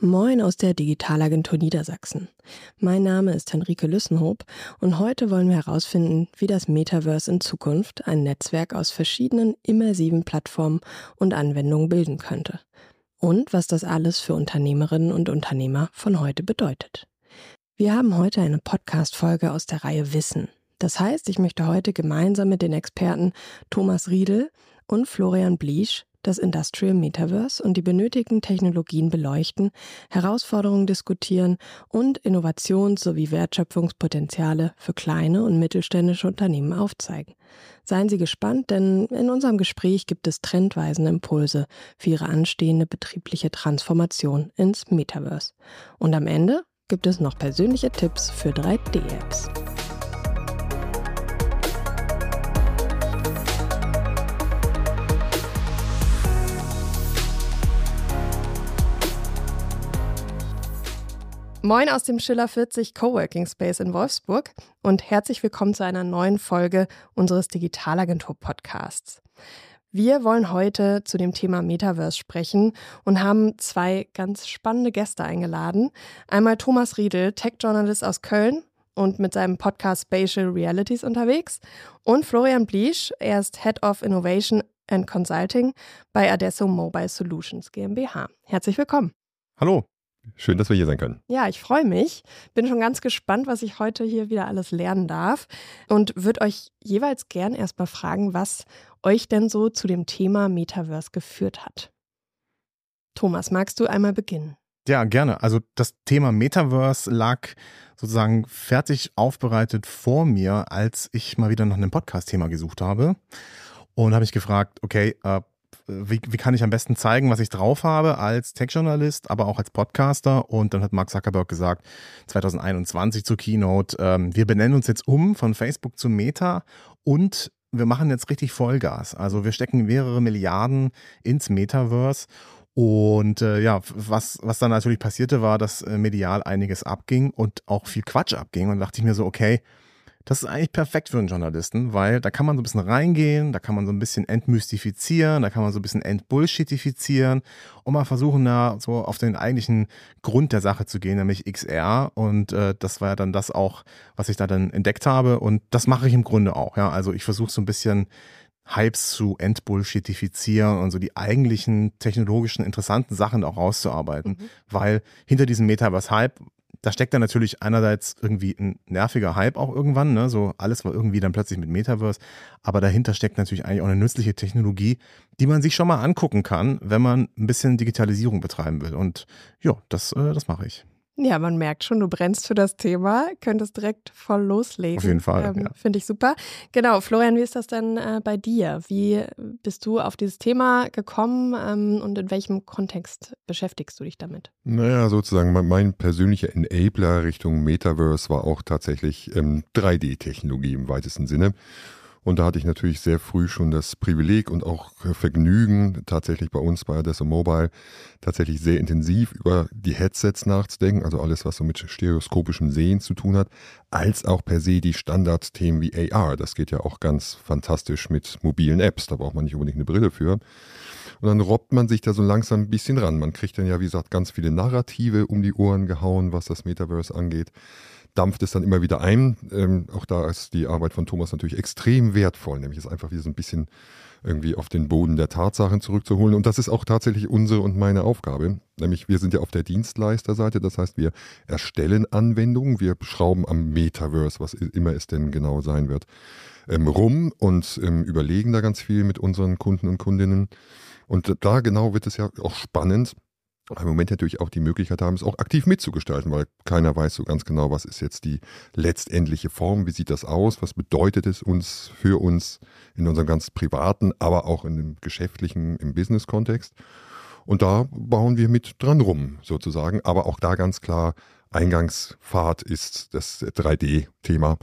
Moin aus der Digitalagentur Niedersachsen. Mein Name ist Henrike Lüssenhoop und heute wollen wir herausfinden, wie das Metaverse in Zukunft ein Netzwerk aus verschiedenen immersiven Plattformen und Anwendungen bilden könnte. Und was das alles für Unternehmerinnen und Unternehmer von heute bedeutet. Wir haben heute eine Podcast-Folge aus der Reihe Wissen. Das heißt, ich möchte heute gemeinsam mit den Experten Thomas Riedel und Florian Bliesch das Industrial Metaverse und die benötigten Technologien beleuchten, Herausforderungen diskutieren und Innovations- sowie Wertschöpfungspotenziale für kleine und mittelständische Unternehmen aufzeigen. Seien Sie gespannt, denn in unserem Gespräch gibt es trendweisende Impulse für Ihre anstehende betriebliche Transformation ins Metaverse. Und am Ende gibt es noch persönliche Tipps für 3D-Apps. Moin aus dem Schiller 40 Coworking Space in Wolfsburg und herzlich willkommen zu einer neuen Folge unseres Digitalagentur Podcasts. Wir wollen heute zu dem Thema Metaverse sprechen und haben zwei ganz spannende Gäste eingeladen. Einmal Thomas Riedel, Tech-Journalist aus Köln und mit seinem Podcast Spatial Realities unterwegs und Florian Bliesch, er ist Head of Innovation and Consulting bei Adesso Mobile Solutions GmbH. Herzlich willkommen. Hallo. Schön, dass wir hier sein können. Ja, ich freue mich. Bin schon ganz gespannt, was ich heute hier wieder alles lernen darf und würde euch jeweils gern erstmal fragen, was euch denn so zu dem Thema Metaverse geführt hat. Thomas, magst du einmal beginnen? Ja, gerne. Also das Thema Metaverse lag sozusagen fertig aufbereitet vor mir, als ich mal wieder nach einem Podcast-Thema gesucht habe. Und habe ich gefragt, okay, äh, wie, wie kann ich am besten zeigen, was ich drauf habe als Tech-Journalist, aber auch als Podcaster. Und dann hat Mark Zuckerberg gesagt, 2021 zur Keynote, ähm, wir benennen uns jetzt um von Facebook zu Meta und wir machen jetzt richtig Vollgas. Also wir stecken mehrere Milliarden ins Metaverse. Und äh, ja, was, was dann natürlich passierte, war, dass äh, medial einiges abging und auch viel Quatsch abging. Und da dachte ich mir so, okay, das ist eigentlich perfekt für einen Journalisten, weil da kann man so ein bisschen reingehen, da kann man so ein bisschen entmystifizieren, da kann man so ein bisschen entbullshitifizieren und mal versuchen, da so auf den eigentlichen Grund der Sache zu gehen, nämlich XR. Und äh, das war ja dann das auch, was ich da dann entdeckt habe. Und das mache ich im Grunde auch. Ja, also ich versuche so ein bisschen Hypes zu entbullshitifizieren und so die eigentlichen technologischen interessanten Sachen auch rauszuarbeiten, mhm. weil hinter diesem Metaverse-Hype da steckt dann natürlich einerseits irgendwie ein nerviger Hype auch irgendwann, ne? so alles war irgendwie dann plötzlich mit Metaverse, aber dahinter steckt natürlich eigentlich auch eine nützliche Technologie, die man sich schon mal angucken kann, wenn man ein bisschen Digitalisierung betreiben will. Und ja, das, äh, das mache ich. Ja, man merkt schon, du brennst für das Thema, könntest direkt voll loslegen. Auf jeden Fall. Ähm, ja. Finde ich super. Genau, Florian, wie ist das denn äh, bei dir? Wie bist du auf dieses Thema gekommen ähm, und in welchem Kontext beschäftigst du dich damit? Naja, sozusagen mein persönlicher Enabler Richtung Metaverse war auch tatsächlich ähm, 3D-Technologie im weitesten Sinne. Und da hatte ich natürlich sehr früh schon das Privileg und auch Vergnügen, tatsächlich bei uns bei Adesso Mobile tatsächlich sehr intensiv über die Headsets nachzudenken, also alles, was so mit stereoskopischem Sehen zu tun hat, als auch per se die Standardthemen wie AR. Das geht ja auch ganz fantastisch mit mobilen Apps, da braucht man nicht unbedingt eine Brille für. Und dann robbt man sich da so langsam ein bisschen ran. Man kriegt dann ja, wie gesagt, ganz viele Narrative um die Ohren gehauen, was das Metaverse angeht dampft es dann immer wieder ein. Ähm, auch da ist die Arbeit von Thomas natürlich extrem wertvoll, nämlich es einfach wieder so ein bisschen irgendwie auf den Boden der Tatsachen zurückzuholen. Und das ist auch tatsächlich unsere und meine Aufgabe. Nämlich wir sind ja auf der Dienstleisterseite, das heißt wir erstellen Anwendungen, wir schrauben am Metaverse, was immer es denn genau sein wird, ähm, rum und ähm, überlegen da ganz viel mit unseren Kunden und Kundinnen. Und da genau wird es ja auch spannend, im Moment natürlich auch die Möglichkeit haben, es auch aktiv mitzugestalten, weil keiner weiß so ganz genau, was ist jetzt die letztendliche Form, wie sieht das aus, was bedeutet es uns für uns in unserem ganz privaten, aber auch in dem geschäftlichen, im Business-Kontext. Und da bauen wir mit dran rum, sozusagen. Aber auch da ganz klar, Eingangspfad ist das 3D-Thema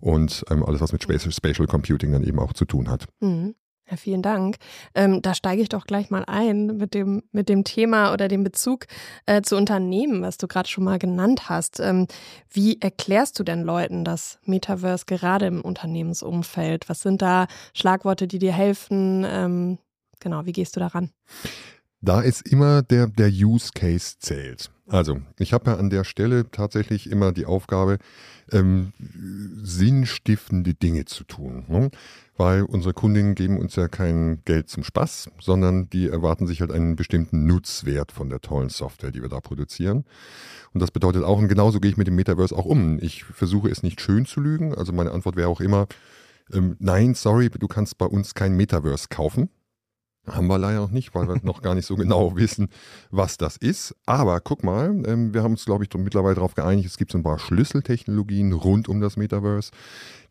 und ähm, alles, was mit Spatial Computing dann eben auch zu tun hat. Mhm. Ja, vielen Dank. Ähm, da steige ich doch gleich mal ein mit dem, mit dem Thema oder dem Bezug äh, zu Unternehmen, was du gerade schon mal genannt hast. Ähm, wie erklärst du denn Leuten das Metaverse gerade im Unternehmensumfeld? Was sind da Schlagworte, die dir helfen? Ähm, genau, wie gehst du daran? Da ist immer der, der Use Case zählt. Also, ich habe ja an der Stelle tatsächlich immer die Aufgabe, ähm, sinnstiftende Dinge zu tun. Ne? Weil unsere Kundinnen geben uns ja kein Geld zum Spaß, sondern die erwarten sich halt einen bestimmten Nutzwert von der tollen Software, die wir da produzieren. Und das bedeutet auch, und genauso gehe ich mit dem Metaverse auch um. Ich versuche es nicht schön zu lügen. Also meine Antwort wäre auch immer, ähm, nein, sorry, du kannst bei uns kein Metaverse kaufen. Haben wir leider noch nicht, weil wir noch gar nicht so genau wissen, was das ist. Aber guck mal, ähm, wir haben uns, glaube ich, mittlerweile darauf geeinigt, es gibt so ein paar Schlüsseltechnologien rund um das Metaverse,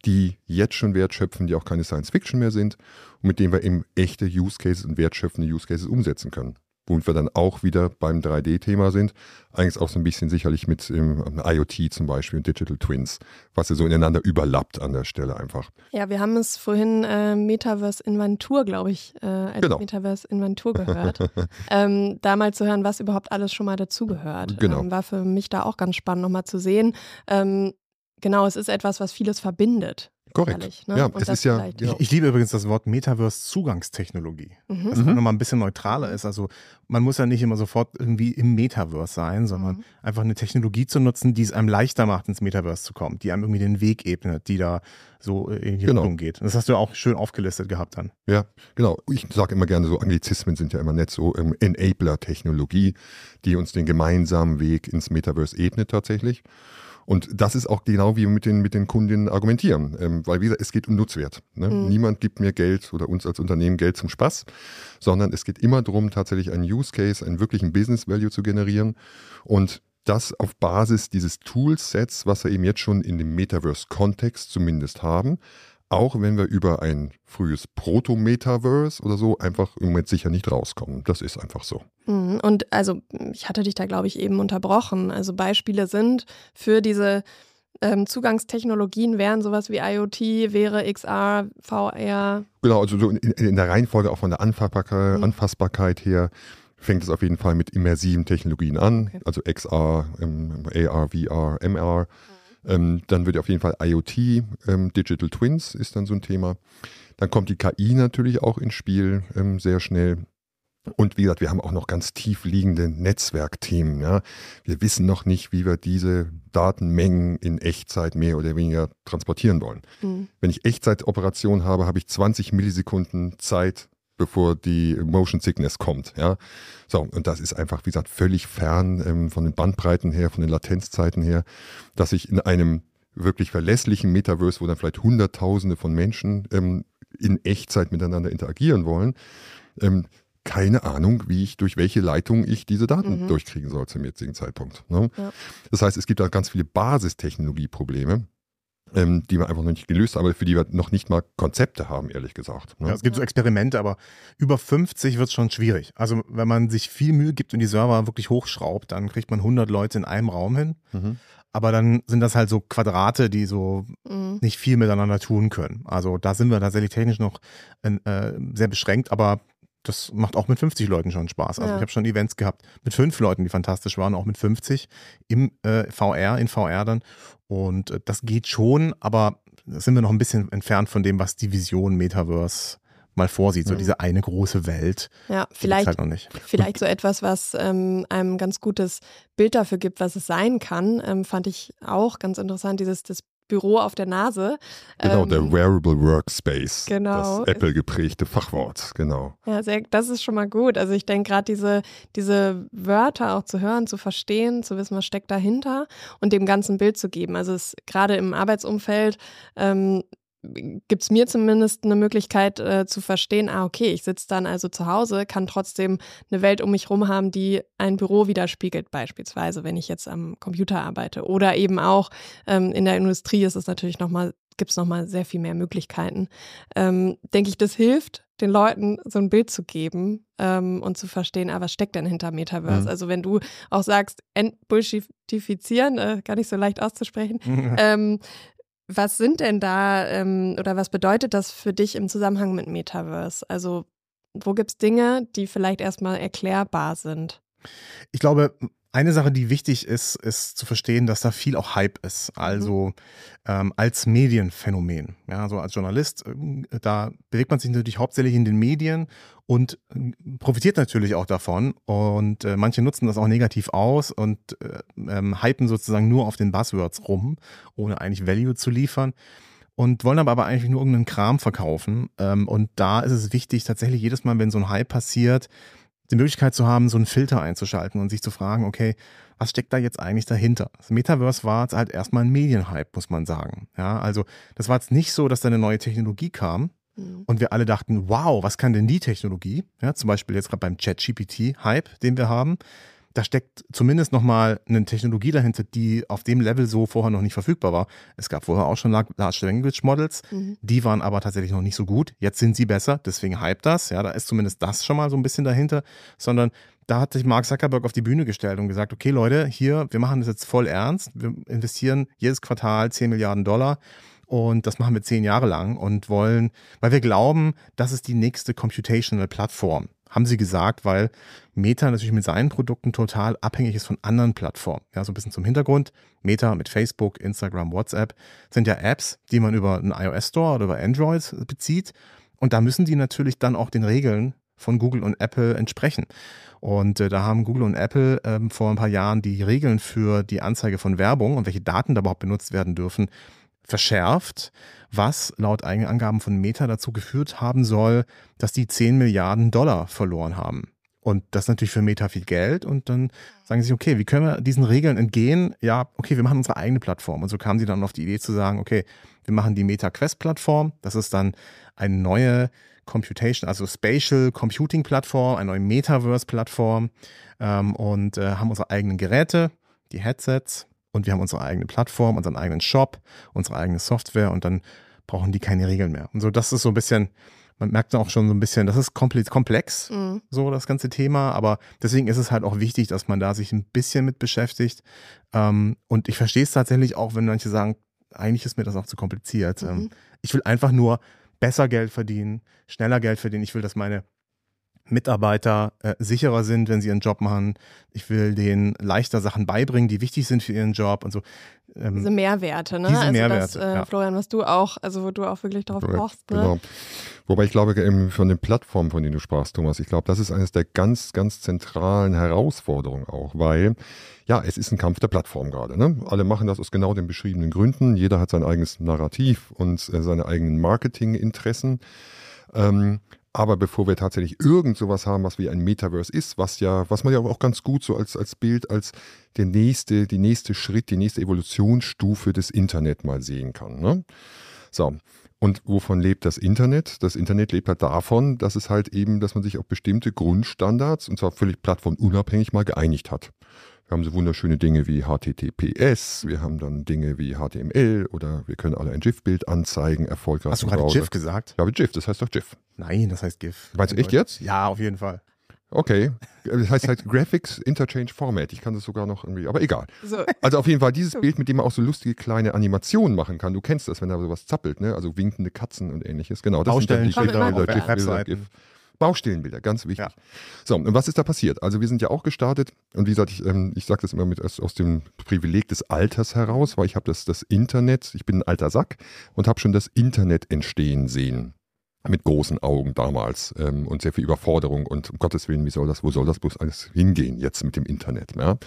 die jetzt schon Wert schöpfen, die auch keine Science Fiction mehr sind und mit denen wir eben echte Use Cases und wertschöpfende Use Cases umsetzen können womit wir dann auch wieder beim 3D-Thema sind. Eigentlich auch so ein bisschen sicherlich mit ähm, IoT zum Beispiel und Digital Twins, was ja so ineinander überlappt an der Stelle einfach. Ja, wir haben es vorhin äh, Metaverse Inventur, glaube ich, äh, als genau. Metaverse Inventur gehört. ähm, da mal zu hören, was überhaupt alles schon mal dazugehört. Genau. Ähm, war für mich da auch ganz spannend, nochmal zu sehen. Ähm, genau, es ist etwas, was vieles verbindet. Korrekt. Ehrlich, ne? Ja, es ist ja, ich, ich, liebe übrigens das Wort Metaverse-Zugangstechnologie. Mhm. Das mhm. nochmal ein bisschen neutraler ist. Also man muss ja nicht immer sofort irgendwie im Metaverse sein, sondern mhm. einfach eine Technologie zu nutzen, die es einem leichter macht, ins Metaverse zu kommen, die einem irgendwie den Weg ebnet, die da so in die genau. Richtung geht. Das hast du ja auch schön aufgelistet gehabt dann. Ja, genau. Ich sage immer gerne so, Anglizismen sind ja immer nett so ähm, Enabler-Technologie, die uns den gemeinsamen Weg ins Metaverse ebnet tatsächlich. Und das ist auch genau wie wir mit den, mit den Kundinnen argumentieren. Ähm, weil, wie gesagt, es geht um Nutzwert. Ne? Mhm. Niemand gibt mir Geld oder uns als Unternehmen Geld zum Spaß, sondern es geht immer darum, tatsächlich einen Use Case, einen wirklichen Business Value zu generieren. Und das auf Basis dieses Toolsets, was wir eben jetzt schon in dem Metaverse-Kontext zumindest haben, auch wenn wir über ein frühes Proto-Metaverse oder so einfach im Moment sicher nicht rauskommen. Das ist einfach so. Mhm. Und also, ich hatte dich da, glaube ich, eben unterbrochen. Also Beispiele sind für diese ähm, Zugangstechnologien wären sowas wie IoT, wäre XR, VR. Genau, also so in, in der Reihenfolge auch von der Anfassbarkeit, mhm. Anfassbarkeit her fängt es auf jeden Fall mit immersiven Technologien an, okay. also XR, ähm, AR, VR, MR. Ähm, dann wird auf jeden Fall IoT, ähm, Digital Twins ist dann so ein Thema. Dann kommt die KI natürlich auch ins Spiel ähm, sehr schnell. Und wie gesagt, wir haben auch noch ganz tief liegende Netzwerkthemen. Ja. Wir wissen noch nicht, wie wir diese Datenmengen in Echtzeit mehr oder weniger transportieren wollen. Mhm. Wenn ich Echtzeitoperationen habe, habe ich 20 Millisekunden Zeit, bevor die Motion Sickness kommt. Ja? So, und das ist einfach, wie gesagt, völlig fern ähm, von den Bandbreiten her, von den Latenzzeiten her, dass ich in einem wirklich verlässlichen Metaverse, wo dann vielleicht Hunderttausende von Menschen ähm, in Echtzeit miteinander interagieren wollen, ähm, keine Ahnung, wie ich, durch welche Leitung ich diese Daten mhm. durchkriegen soll zum jetzigen Zeitpunkt. Ne? Ja. Das heißt, es gibt da ganz viele Basistechnologieprobleme ähm, die wir einfach noch nicht gelöst haben, aber für die wir noch nicht mal Konzepte haben, ehrlich gesagt. Ne? Ja, es gibt so Experimente, aber über 50 wird es schon schwierig. Also wenn man sich viel Mühe gibt und die Server wirklich hochschraubt, dann kriegt man 100 Leute in einem Raum hin. Mhm. Aber dann sind das halt so Quadrate, die so mhm. nicht viel miteinander tun können. Also da sind wir tatsächlich technisch noch äh, sehr beschränkt, aber das macht auch mit 50 Leuten schon Spaß. Also ja. ich habe schon Events gehabt mit fünf Leuten, die fantastisch waren, auch mit 50 im äh, VR, in VR dann. Und äh, das geht schon, aber da sind wir noch ein bisschen entfernt von dem, was die Vision Metaverse mal vorsieht, so mhm. diese eine große Welt. Ja, vielleicht, halt noch nicht. vielleicht so etwas, was ähm, einem ganz gutes Bild dafür gibt, was es sein kann, ähm, fand ich auch ganz interessant, dieses das Büro auf der Nase. Genau, ähm, der Wearable Workspace. Genau. Das Apple geprägte Fachwort, genau. Ja, sehr, das ist schon mal gut. Also ich denke gerade diese, diese Wörter auch zu hören, zu verstehen, zu wissen, was steckt dahinter und dem ganzen Bild zu geben. Also es gerade im Arbeitsumfeld ähm, gibt es mir zumindest eine Möglichkeit äh, zu verstehen, ah, okay, ich sitze dann also zu Hause, kann trotzdem eine Welt um mich herum haben, die ein Büro widerspiegelt, beispielsweise, wenn ich jetzt am Computer arbeite. Oder eben auch ähm, in der Industrie ist es natürlich nochmal, gibt es nochmal sehr viel mehr Möglichkeiten. Ähm, denke ich, das hilft, den Leuten so ein Bild zu geben ähm, und zu verstehen, ah, was steckt denn hinter Metaverse? Mhm. Also wenn du auch sagst, entbullshifizieren, äh, gar nicht so leicht auszusprechen, ähm, was sind denn da ähm, oder was bedeutet das für dich im Zusammenhang mit Metaverse? Also wo gibt es Dinge, die vielleicht erstmal erklärbar sind? Ich glaube, Eine Sache, die wichtig ist, ist zu verstehen, dass da viel auch Hype ist. Also mhm. ähm, als Medienphänomen. Ja, also als Journalist, äh, da bewegt man sich natürlich hauptsächlich in den Medien und äh, profitiert natürlich auch davon. Und äh, manche nutzen das auch negativ aus und äh, ähm, hypen sozusagen nur auf den Buzzwords rum, ohne eigentlich Value zu liefern und wollen aber, aber eigentlich nur irgendeinen Kram verkaufen. Ähm, und da ist es wichtig, tatsächlich jedes Mal, wenn so ein Hype passiert, die Möglichkeit zu haben, so einen Filter einzuschalten und sich zu fragen, okay, was steckt da jetzt eigentlich dahinter? Das Metaverse war jetzt halt erstmal ein Medienhype, muss man sagen. Ja, also das war jetzt nicht so, dass da eine neue Technologie kam mhm. und wir alle dachten, wow, was kann denn die Technologie? Ja, zum Beispiel jetzt gerade beim ChatGPT-Hype, den wir haben da steckt zumindest nochmal eine Technologie dahinter, die auf dem Level so vorher noch nicht verfügbar war. Es gab vorher auch schon Large Language Models, mhm. die waren aber tatsächlich noch nicht so gut. Jetzt sind sie besser, deswegen hype das. Ja, da ist zumindest das schon mal so ein bisschen dahinter, sondern da hat sich Mark Zuckerberg auf die Bühne gestellt und gesagt, okay Leute, hier, wir machen das jetzt voll ernst. Wir investieren jedes Quartal 10 Milliarden Dollar. Und das machen wir zehn Jahre lang und wollen, weil wir glauben, das ist die nächste Computational Plattform haben sie gesagt, weil Meta natürlich mit seinen Produkten total abhängig ist von anderen Plattformen. Ja, so ein bisschen zum Hintergrund. Meta mit Facebook, Instagram, WhatsApp sind ja Apps, die man über einen iOS Store oder über Android bezieht. Und da müssen die natürlich dann auch den Regeln von Google und Apple entsprechen. Und äh, da haben Google und Apple ähm, vor ein paar Jahren die Regeln für die Anzeige von Werbung und welche Daten da überhaupt benutzt werden dürfen verschärft, was laut eigenen Angaben von Meta dazu geführt haben soll, dass die 10 Milliarden Dollar verloren haben. Und das ist natürlich für Meta viel Geld. Und dann sagen sie sich, okay, wie können wir diesen Regeln entgehen? Ja, okay, wir machen unsere eigene Plattform. Und so kamen sie dann auf die Idee zu sagen, okay, wir machen die Meta Quest Plattform. Das ist dann eine neue Computation, also Spatial Computing Plattform, eine neue Metaverse Plattform ähm, und äh, haben unsere eigenen Geräte, die Headsets, und wir haben unsere eigene Plattform, unseren eigenen Shop, unsere eigene Software und dann brauchen die keine Regeln mehr. Und so, das ist so ein bisschen, man merkt auch schon so ein bisschen, das ist komplett komplex, mhm. so das ganze Thema, aber deswegen ist es halt auch wichtig, dass man da sich ein bisschen mit beschäftigt. Ähm, und ich verstehe es tatsächlich auch, wenn manche sagen, eigentlich ist mir das auch zu kompliziert. Ähm, mhm. ich will einfach nur besser Geld verdienen, schneller Geld verdienen. Ich will, dass meine Mitarbeiter äh, sicherer sind, wenn sie ihren Job machen. Ich will denen leichter Sachen beibringen, die wichtig sind für ihren Job und so. Ähm, diese Mehrwerte, ne? Diese also Mehrwerte, das, äh, ja. Florian, was du auch, also wo du auch wirklich darauf brauchst. Ne? Genau. Wobei ich glaube, eben von den Plattformen, von denen du sprachst, Thomas, ich glaube, das ist eines der ganz, ganz zentralen Herausforderungen auch, weil ja, es ist ein Kampf der Plattform gerade. Ne? Alle machen das aus genau den beschriebenen Gründen. Jeder hat sein eigenes Narrativ und äh, seine eigenen Marketinginteressen. Ähm, aber bevor wir tatsächlich irgend sowas haben, was wie ein Metaverse ist, was ja, was man ja auch ganz gut so als, als Bild, als der nächste, die nächste Schritt, die nächste Evolutionsstufe des Internet mal sehen kann. Ne? So. Und wovon lebt das Internet? Das Internet lebt halt davon, dass es halt eben, dass man sich auf bestimmte Grundstandards, und zwar völlig plattformunabhängig, mal geeinigt hat. Wir haben so wunderschöne Dinge wie HTTPS, wir haben dann Dinge wie HTML oder wir können alle ein GIF-Bild anzeigen, erfolgreich. Hast du gerade GIF gesagt? Ja, GIF, das heißt doch GIF. Nein, das heißt GIF. Meinst du echt jetzt? Ja, auf jeden Fall. Okay. Das heißt halt Graphics Interchange Format. Ich kann das sogar noch irgendwie, aber egal. So. Also auf jeden Fall dieses Bild, mit dem man auch so lustige kleine Animationen machen kann. Du kennst das, wenn da sowas zappelt, ne? Also winkende Katzen und ähnliches. Genau, das Baustellen sind dann die GIF-Bilder, GIF. Baustellenbilder, ganz wichtig. Ja. So, und was ist da passiert? Also wir sind ja auch gestartet und wie gesagt, ich, ähm, ich sage das immer mit aus, aus, dem Privileg des Alters heraus, weil ich habe das, das Internet, ich bin ein alter Sack und habe schon das Internet entstehen sehen mit großen Augen damals ähm, und sehr viel Überforderung und um Gottes Willen, wie soll das, wo soll das bloß alles hingehen jetzt mit dem Internet? Ja?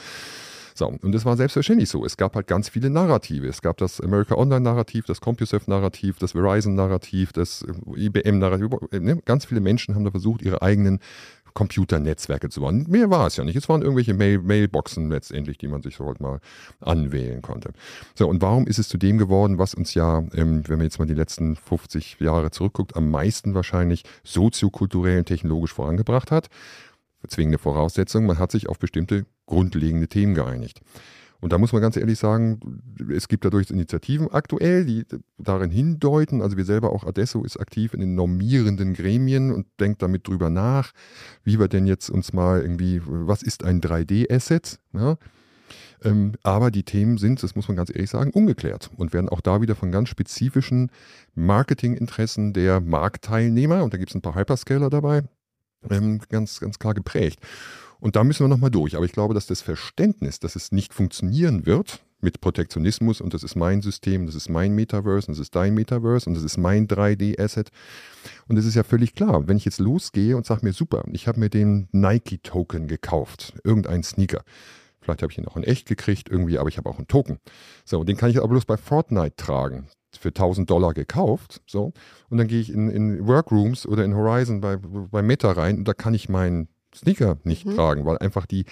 So, und das war selbstverständlich so. Es gab halt ganz viele Narrative. Es gab das America Online-Narrativ, das CompuServe-Narrativ, das Verizon-Narrativ, das äh, IBM-Narrativ. Äh, ne? Ganz viele Menschen haben da versucht, ihre eigenen Computernetzwerke zu bauen. Mehr war es ja nicht. Es waren irgendwelche Mail Mailboxen letztendlich, die man sich so halt mal anwählen konnte. So, und warum ist es zu dem geworden, was uns ja, ähm, wenn man jetzt mal die letzten 50 Jahre zurückguckt, am meisten wahrscheinlich soziokulturell und technologisch vorangebracht hat? zwingende Voraussetzung, man hat sich auf bestimmte grundlegende Themen geeinigt. Und da muss man ganz ehrlich sagen, es gibt dadurch Initiativen aktuell, die darin hindeuten. Also wir selber auch Adesso ist aktiv in den normierenden Gremien und denkt damit drüber nach, wie wir denn jetzt uns mal irgendwie, was ist ein 3D-Asset? Ja? Ähm, aber die Themen sind, das muss man ganz ehrlich sagen, ungeklärt und werden auch da wieder von ganz spezifischen Marketinginteressen der Marktteilnehmer, und da gibt es ein paar Hyperscaler dabei, ähm, ganz, ganz klar geprägt. Und da müssen wir nochmal durch. Aber ich glaube, dass das Verständnis, dass es nicht funktionieren wird mit Protektionismus und das ist mein System, das ist mein Metaverse und das ist dein Metaverse und das ist mein 3D-Asset. Und es ist ja völlig klar, wenn ich jetzt losgehe und sage mir, super, ich habe mir den Nike-Token gekauft, irgendein Sneaker. Vielleicht habe ich ihn auch in echt gekriegt irgendwie, aber ich habe auch einen Token. So, den kann ich aber bloß bei Fortnite tragen für 1000 Dollar gekauft. So. Und dann gehe ich in, in Workrooms oder in Horizon bei, bei Meta rein und da kann ich meinen Sneaker nicht mhm. tragen, weil einfach die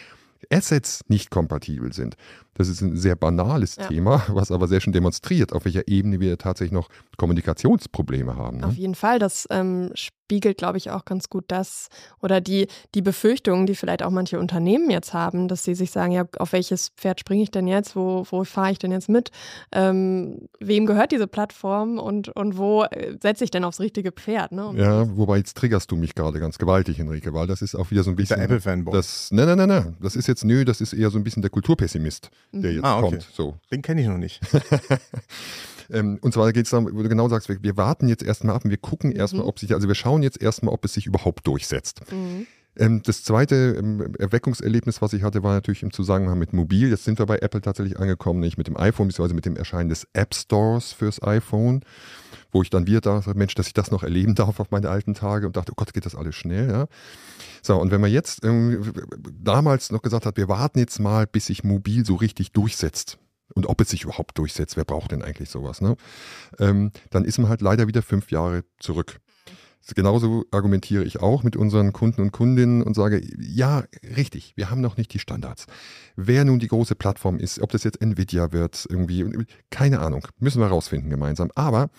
Assets nicht kompatibel sind. Das ist ein sehr banales ja. Thema, was aber sehr schön demonstriert, auf welcher Ebene wir tatsächlich noch Kommunikationsprobleme haben. Ne? Auf jeden Fall, das ähm, spiegelt, glaube ich, auch ganz gut das oder die, die Befürchtungen, die vielleicht auch manche Unternehmen jetzt haben, dass sie sich sagen, ja, auf welches Pferd springe ich denn jetzt, wo, wo fahre ich denn jetzt mit, ähm, wem gehört diese Plattform und, und wo äh, setze ich denn aufs richtige Pferd? Ne? ja, wobei jetzt triggerst du mich gerade ganz gewaltig, Enrique, weil das ist auch wieder so ein bisschen... Der Apple-Fanboy. Nein, nein, nein, nein, das ist jetzt, nö, das ist eher so ein bisschen der Kulturpessimist, der jetzt ah, okay. kommt. So. Den kenne ich noch nicht. Ähm, und zwar geht es darum, wo du genau sagst, wir, wir warten jetzt erstmal ab und wir gucken mhm. erstmal, ob sich, also wir schauen jetzt erstmal, ob es sich überhaupt durchsetzt. Mhm. Ähm, das zweite ähm, Erweckungserlebnis, was ich hatte, war natürlich im Zusammenhang mit Mobil. Jetzt sind wir bei Apple tatsächlich angekommen, nicht mit dem iPhone, beziehungsweise mit dem Erscheinen des App Stores fürs iPhone, wo ich dann wieder dachte, Mensch, dass ich das noch erleben darf auf meine alten Tage und dachte, oh Gott, geht das alles schnell, ja. So, und wenn man jetzt ähm, damals noch gesagt hat, wir warten jetzt mal, bis sich Mobil so richtig durchsetzt, und ob es sich überhaupt durchsetzt, wer braucht denn eigentlich sowas, ne? Ähm, dann ist man halt leider wieder fünf Jahre zurück. Genauso argumentiere ich auch mit unseren Kunden und Kundinnen und sage, ja, richtig, wir haben noch nicht die Standards. Wer nun die große Plattform ist, ob das jetzt Nvidia wird, irgendwie, keine Ahnung, müssen wir rausfinden gemeinsam. Aber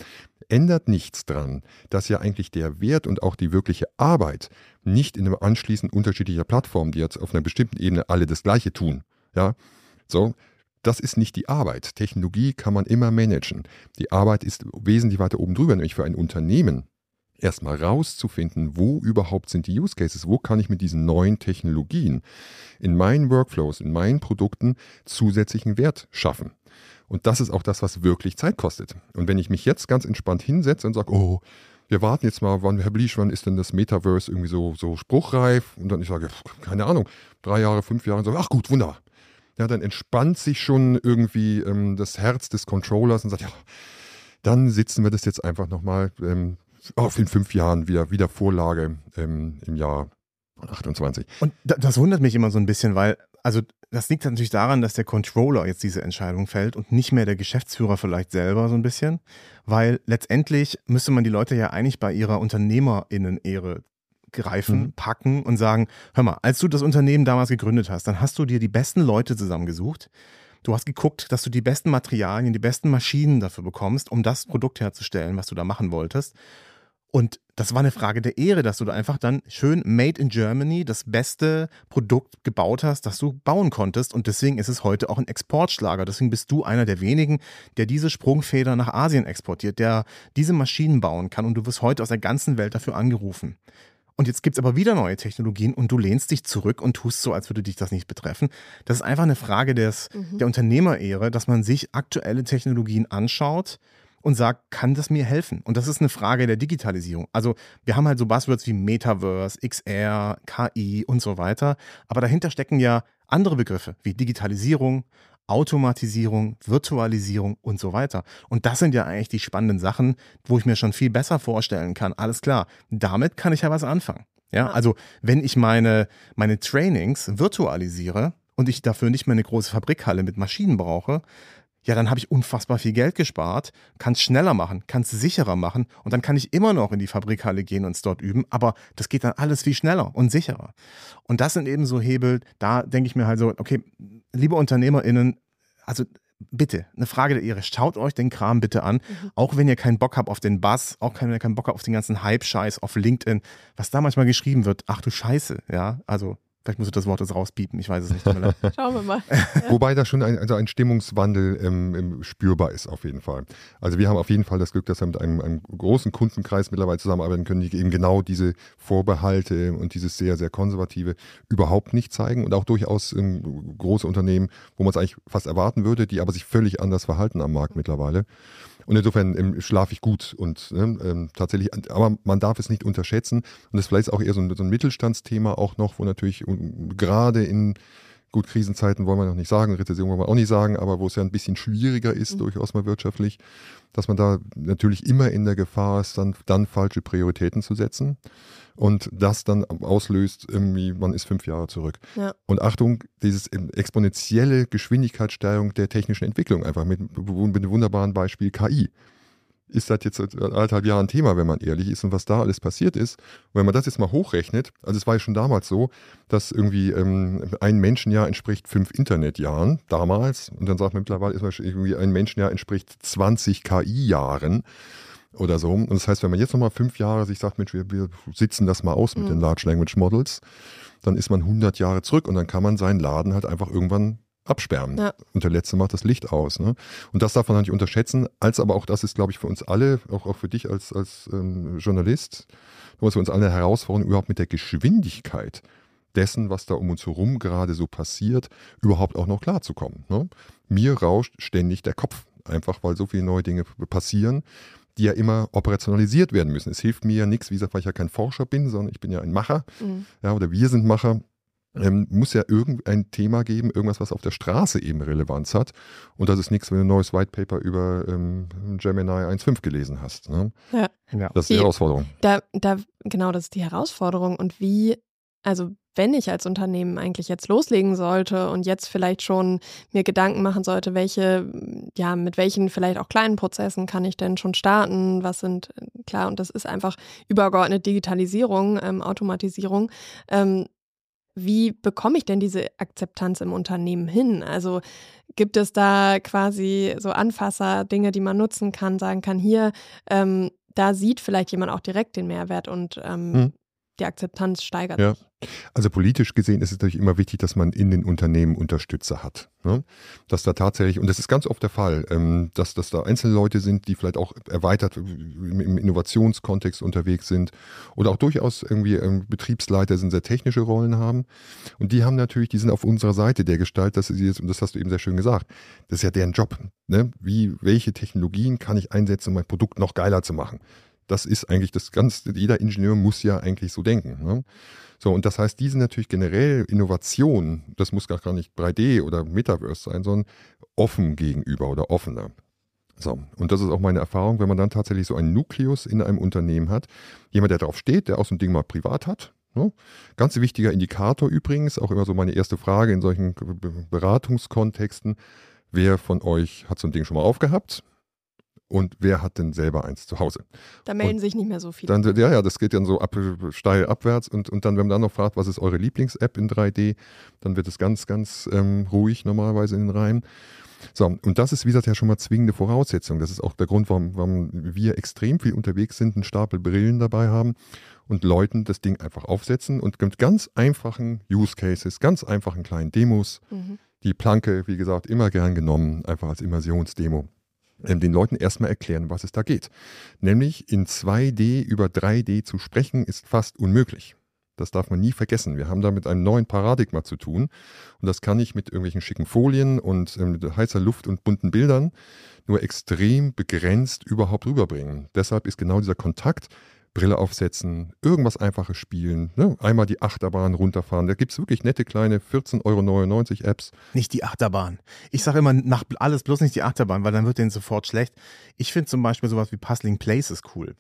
ändert nichts dran, dass ja eigentlich der Wert und auch die wirkliche Arbeit nicht in einem Anschließen unterschiedlicher Plattformen, die jetzt auf einer bestimmten Ebene alle das Gleiche tun, ja, so, das ist nicht die Arbeit. Technologie kann man immer managen. Die Arbeit ist wesentlich weiter oben drüber, nämlich für ein Unternehmen erstmal rauszufinden, wo überhaupt sind die Use Cases, wo kann ich mit diesen neuen Technologien in meinen Workflows, in meinen Produkten zusätzlichen Wert schaffen. Und das ist auch das, was wirklich Zeit kostet. Und wenn ich mich jetzt ganz entspannt hinsetze und sage, oh, wir warten jetzt mal, wann, Herr Bliesch, wann ist denn das Metaverse irgendwie so, so spruchreif? Und dann ich sage, keine Ahnung, drei Jahre, fünf Jahre, und sage, ach gut, wunderbar ja, dann entspannt sich schon irgendwie ähm, das Herz des Controllers und sagt, ja, dann sitzen wir das jetzt einfach nochmal ähm, auf in fünf Jahren wieder, wieder Vorlage ähm, im Jahr 28. Und das wundert mich immer so ein bisschen, weil, also das liegt natürlich daran, dass der Controller jetzt diese Entscheidung fällt und nicht mehr der Geschäftsführer vielleicht selber so ein bisschen, weil letztendlich müsste man die Leute ja eigentlich bei ihrer UnternehmerInnen-Ehre greifen, mhm. packen und sagen, hör mal, als du das Unternehmen damals gegründet hast, dann hast du dir die besten Leute zusammengesucht. Du hast geguckt, dass du die besten Materialien, die besten Maschinen dafür bekommst, um das Produkt herzustellen, was du da machen wolltest. Und das war eine Frage der Ehre, dass du da einfach dann schön made in Germany das beste Produkt gebaut hast, das du bauen konntest. Und deswegen ist es heute auch ein Exportschlager. Deswegen bist du einer der wenigen, der diese Sprungfeder nach Asien exportiert, der diese Maschinen bauen kann. Und du wirst heute aus der ganzen Welt dafür angerufen. Und jetzt gibt es aber wieder neue Technologien und du lehnst dich zurück und tust so, als würde dich das nicht betreffen. Das ist einfach eine Frage des, mhm. der Unternehmerehre, dass man sich aktuelle Technologien anschaut und sagt, kann das mir helfen? Und das ist eine Frage der Digitalisierung. Also wir haben halt so Buzzwords wie Metaverse, XR, KI und so weiter. Aber dahinter stecken ja andere Begriffe wie Digitalisierung, Automatisierung, Virtualisierung und so weiter. Und das sind ja eigentlich die spannenden Sachen, wo ich mir schon viel besser vorstellen kann. Alles klar, damit kann ich ja was anfangen. Ja, also wenn ich meine, meine Trainings virtualisiere und ich dafür nicht mehr eine große Fabrikhalle mit Maschinen brauche, ja, dann habe ich unfassbar viel Geld gespart, kann es schneller machen, kann es sicherer machen und dann kann ich immer noch in die Fabrikhalle gehen und es dort üben, aber das geht dann alles viel schneller und sicherer. Und das sind eben so Hebel, da denke ich mir halt so, okay, liebe UnternehmerInnen, also bitte, eine Frage der Ehre, schaut euch den Kram bitte an, mhm. auch wenn ihr keinen Bock habt auf den Bass, auch wenn ihr keinen Bock habt auf den ganzen Hype-Scheiß auf LinkedIn, was da manchmal geschrieben wird, ach du Scheiße, ja, also Vielleicht muss ich das Wort jetzt rauspiepen, ich weiß es nicht. Schauen wir mal. Wobei da schon ein, also ein Stimmungswandel ähm, spürbar ist, auf jeden Fall. Also wir haben auf jeden Fall das Glück, dass wir mit einem, einem großen Kundenkreis mittlerweile zusammenarbeiten können, die eben genau diese Vorbehalte und dieses sehr, sehr konservative überhaupt nicht zeigen und auch durchaus ähm, große Unternehmen, wo man es eigentlich fast erwarten würde, die aber sich völlig anders verhalten am Markt mittlerweile. Und insofern ähm, schlafe ich gut und ne, ähm, tatsächlich, aber man darf es nicht unterschätzen. Und das ist vielleicht auch eher so ein, so ein Mittelstandsthema auch noch, wo natürlich um, gerade in Gut, Krisenzeiten wollen wir noch nicht sagen, Rezession wollen wir auch nicht sagen, aber wo es ja ein bisschen schwieriger ist, mhm. durchaus mal wirtschaftlich, dass man da natürlich immer in der Gefahr ist, dann, dann falsche Prioritäten zu setzen und das dann auslöst, irgendwie, man ist fünf Jahre zurück. Ja. Und Achtung, dieses exponentielle Geschwindigkeitssteigerung der technischen Entwicklung, einfach mit, mit einem wunderbaren Beispiel KI ist das jetzt seit anderthalb Jahren ein Thema, wenn man ehrlich ist und was da alles passiert ist. Und wenn man das jetzt mal hochrechnet, also es war ja schon damals so, dass irgendwie ähm, ein Menschenjahr entspricht fünf Internetjahren damals und dann sagt man mittlerweile, ist irgendwie ein Menschenjahr entspricht 20 KI-Jahren oder so. Und das heißt, wenn man jetzt nochmal fünf Jahre sich sagt, Mensch, wir, wir sitzen das mal aus mit mhm. den Large Language Models, dann ist man 100 Jahre zurück und dann kann man seinen Laden halt einfach irgendwann absperren. Ja. Und der Letzte macht das Licht aus. Ne? Und das darf man nicht unterschätzen, als aber auch das ist, glaube ich, für uns alle, auch, auch für dich als, als ähm, Journalist, für uns alle eine Herausforderung, überhaupt mit der Geschwindigkeit dessen, was da um uns herum gerade so passiert, überhaupt auch noch klarzukommen. Ne? Mir rauscht ständig der Kopf, einfach weil so viele neue Dinge passieren, die ja immer operationalisiert werden müssen. Es hilft mir ja nichts, wie gesagt, weil ich ja kein Forscher bin, sondern ich bin ja ein Macher. Mhm. Ja, oder wir sind Macher ähm, muss ja irgendein Thema geben, irgendwas, was auf der Straße eben Relevanz hat. Und das ist nichts, wenn du ein neues White Paper über ähm, Gemini 1.5 gelesen hast. Ne? Ja. ja. Das ist die, die Herausforderung. Da, da, genau, das ist die Herausforderung. Und wie, also wenn ich als Unternehmen eigentlich jetzt loslegen sollte und jetzt vielleicht schon mir Gedanken machen sollte, welche, ja, mit welchen vielleicht auch kleinen Prozessen kann ich denn schon starten? Was sind, klar, und das ist einfach übergeordnete Digitalisierung, ähm, Automatisierung. Ähm, wie bekomme ich denn diese Akzeptanz im Unternehmen hin? Also gibt es da quasi so Anfasser, Dinge, die man nutzen kann, sagen kann, hier, ähm, da sieht vielleicht jemand auch direkt den Mehrwert und ähm, hm. Die Akzeptanz steigert ja. sich. Also politisch gesehen ist es natürlich immer wichtig, dass man in den Unternehmen Unterstützer hat. Ne? Dass da tatsächlich, und das ist ganz oft der Fall, ähm, dass, dass da einzelne Leute sind, die vielleicht auch erweitert im Innovationskontext unterwegs sind oder auch durchaus irgendwie ähm, Betriebsleiter sind, sehr technische Rollen haben. Und die haben natürlich, die sind auf unserer Seite der Gestalt, dass sie jetzt, und das hast du eben sehr schön gesagt, das ist ja deren Job. Ne? Wie, welche Technologien kann ich einsetzen, um mein Produkt noch geiler zu machen? Das ist eigentlich das ganz, jeder Ingenieur muss ja eigentlich so denken. Ne? So, und das heißt, die sind natürlich generell Innovation, das muss gar nicht 3D oder Metaverse sein, sondern offen gegenüber oder offener. So, und das ist auch meine Erfahrung, wenn man dann tatsächlich so einen Nukleus in einem Unternehmen hat, jemand, der darauf steht, der auch so ein Ding mal privat hat. Ne? Ganz wichtiger Indikator übrigens, auch immer so meine erste Frage in solchen Beratungskontexten. Wer von euch hat so ein Ding schon mal aufgehabt? Und wer hat denn selber eins zu Hause? Da melden und sich nicht mehr so viele. Dann, ja, ja, das geht dann so ab, steil abwärts und, und dann, wenn man dann noch fragt, was ist eure Lieblings-App in 3D, dann wird es ganz, ganz ähm, ruhig normalerweise in den Reihen. So, und das ist, wie gesagt, ja schon mal zwingende Voraussetzung. Das ist auch der Grund, warum, warum wir extrem viel unterwegs sind, einen Stapel Brillen dabei haben und Leuten das Ding einfach aufsetzen und mit ganz einfachen Use Cases, ganz einfachen kleinen Demos, mhm. die Planke, wie gesagt, immer gern genommen, einfach als Immersionsdemo den Leuten erstmal erklären, was es da geht. Nämlich in 2D über 3D zu sprechen, ist fast unmöglich. Das darf man nie vergessen. Wir haben da mit einem neuen Paradigma zu tun. Und das kann ich mit irgendwelchen schicken Folien und äh, heißer Luft und bunten Bildern nur extrem begrenzt überhaupt rüberbringen. Deshalb ist genau dieser Kontakt Brille aufsetzen, irgendwas Einfaches spielen, ne? einmal die Achterbahn runterfahren. Da gibt es wirklich nette kleine 14,99 Euro Apps. Nicht die Achterbahn. Ich sage immer, nach alles bloß nicht die Achterbahn, weil dann wird denen sofort schlecht. Ich finde zum Beispiel sowas wie Puzzling Places cool.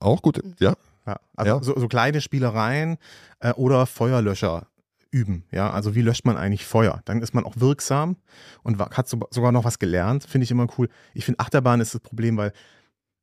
Auch gut, ja. ja also ja. So, so, kleine Spielereien äh, oder Feuerlöscher üben. Ja, also wie löscht man eigentlich Feuer? Dann ist man auch wirksam und hat so, sogar noch was gelernt. Finde ich immer cool. Ich finde Achterbahn ist das Problem, weil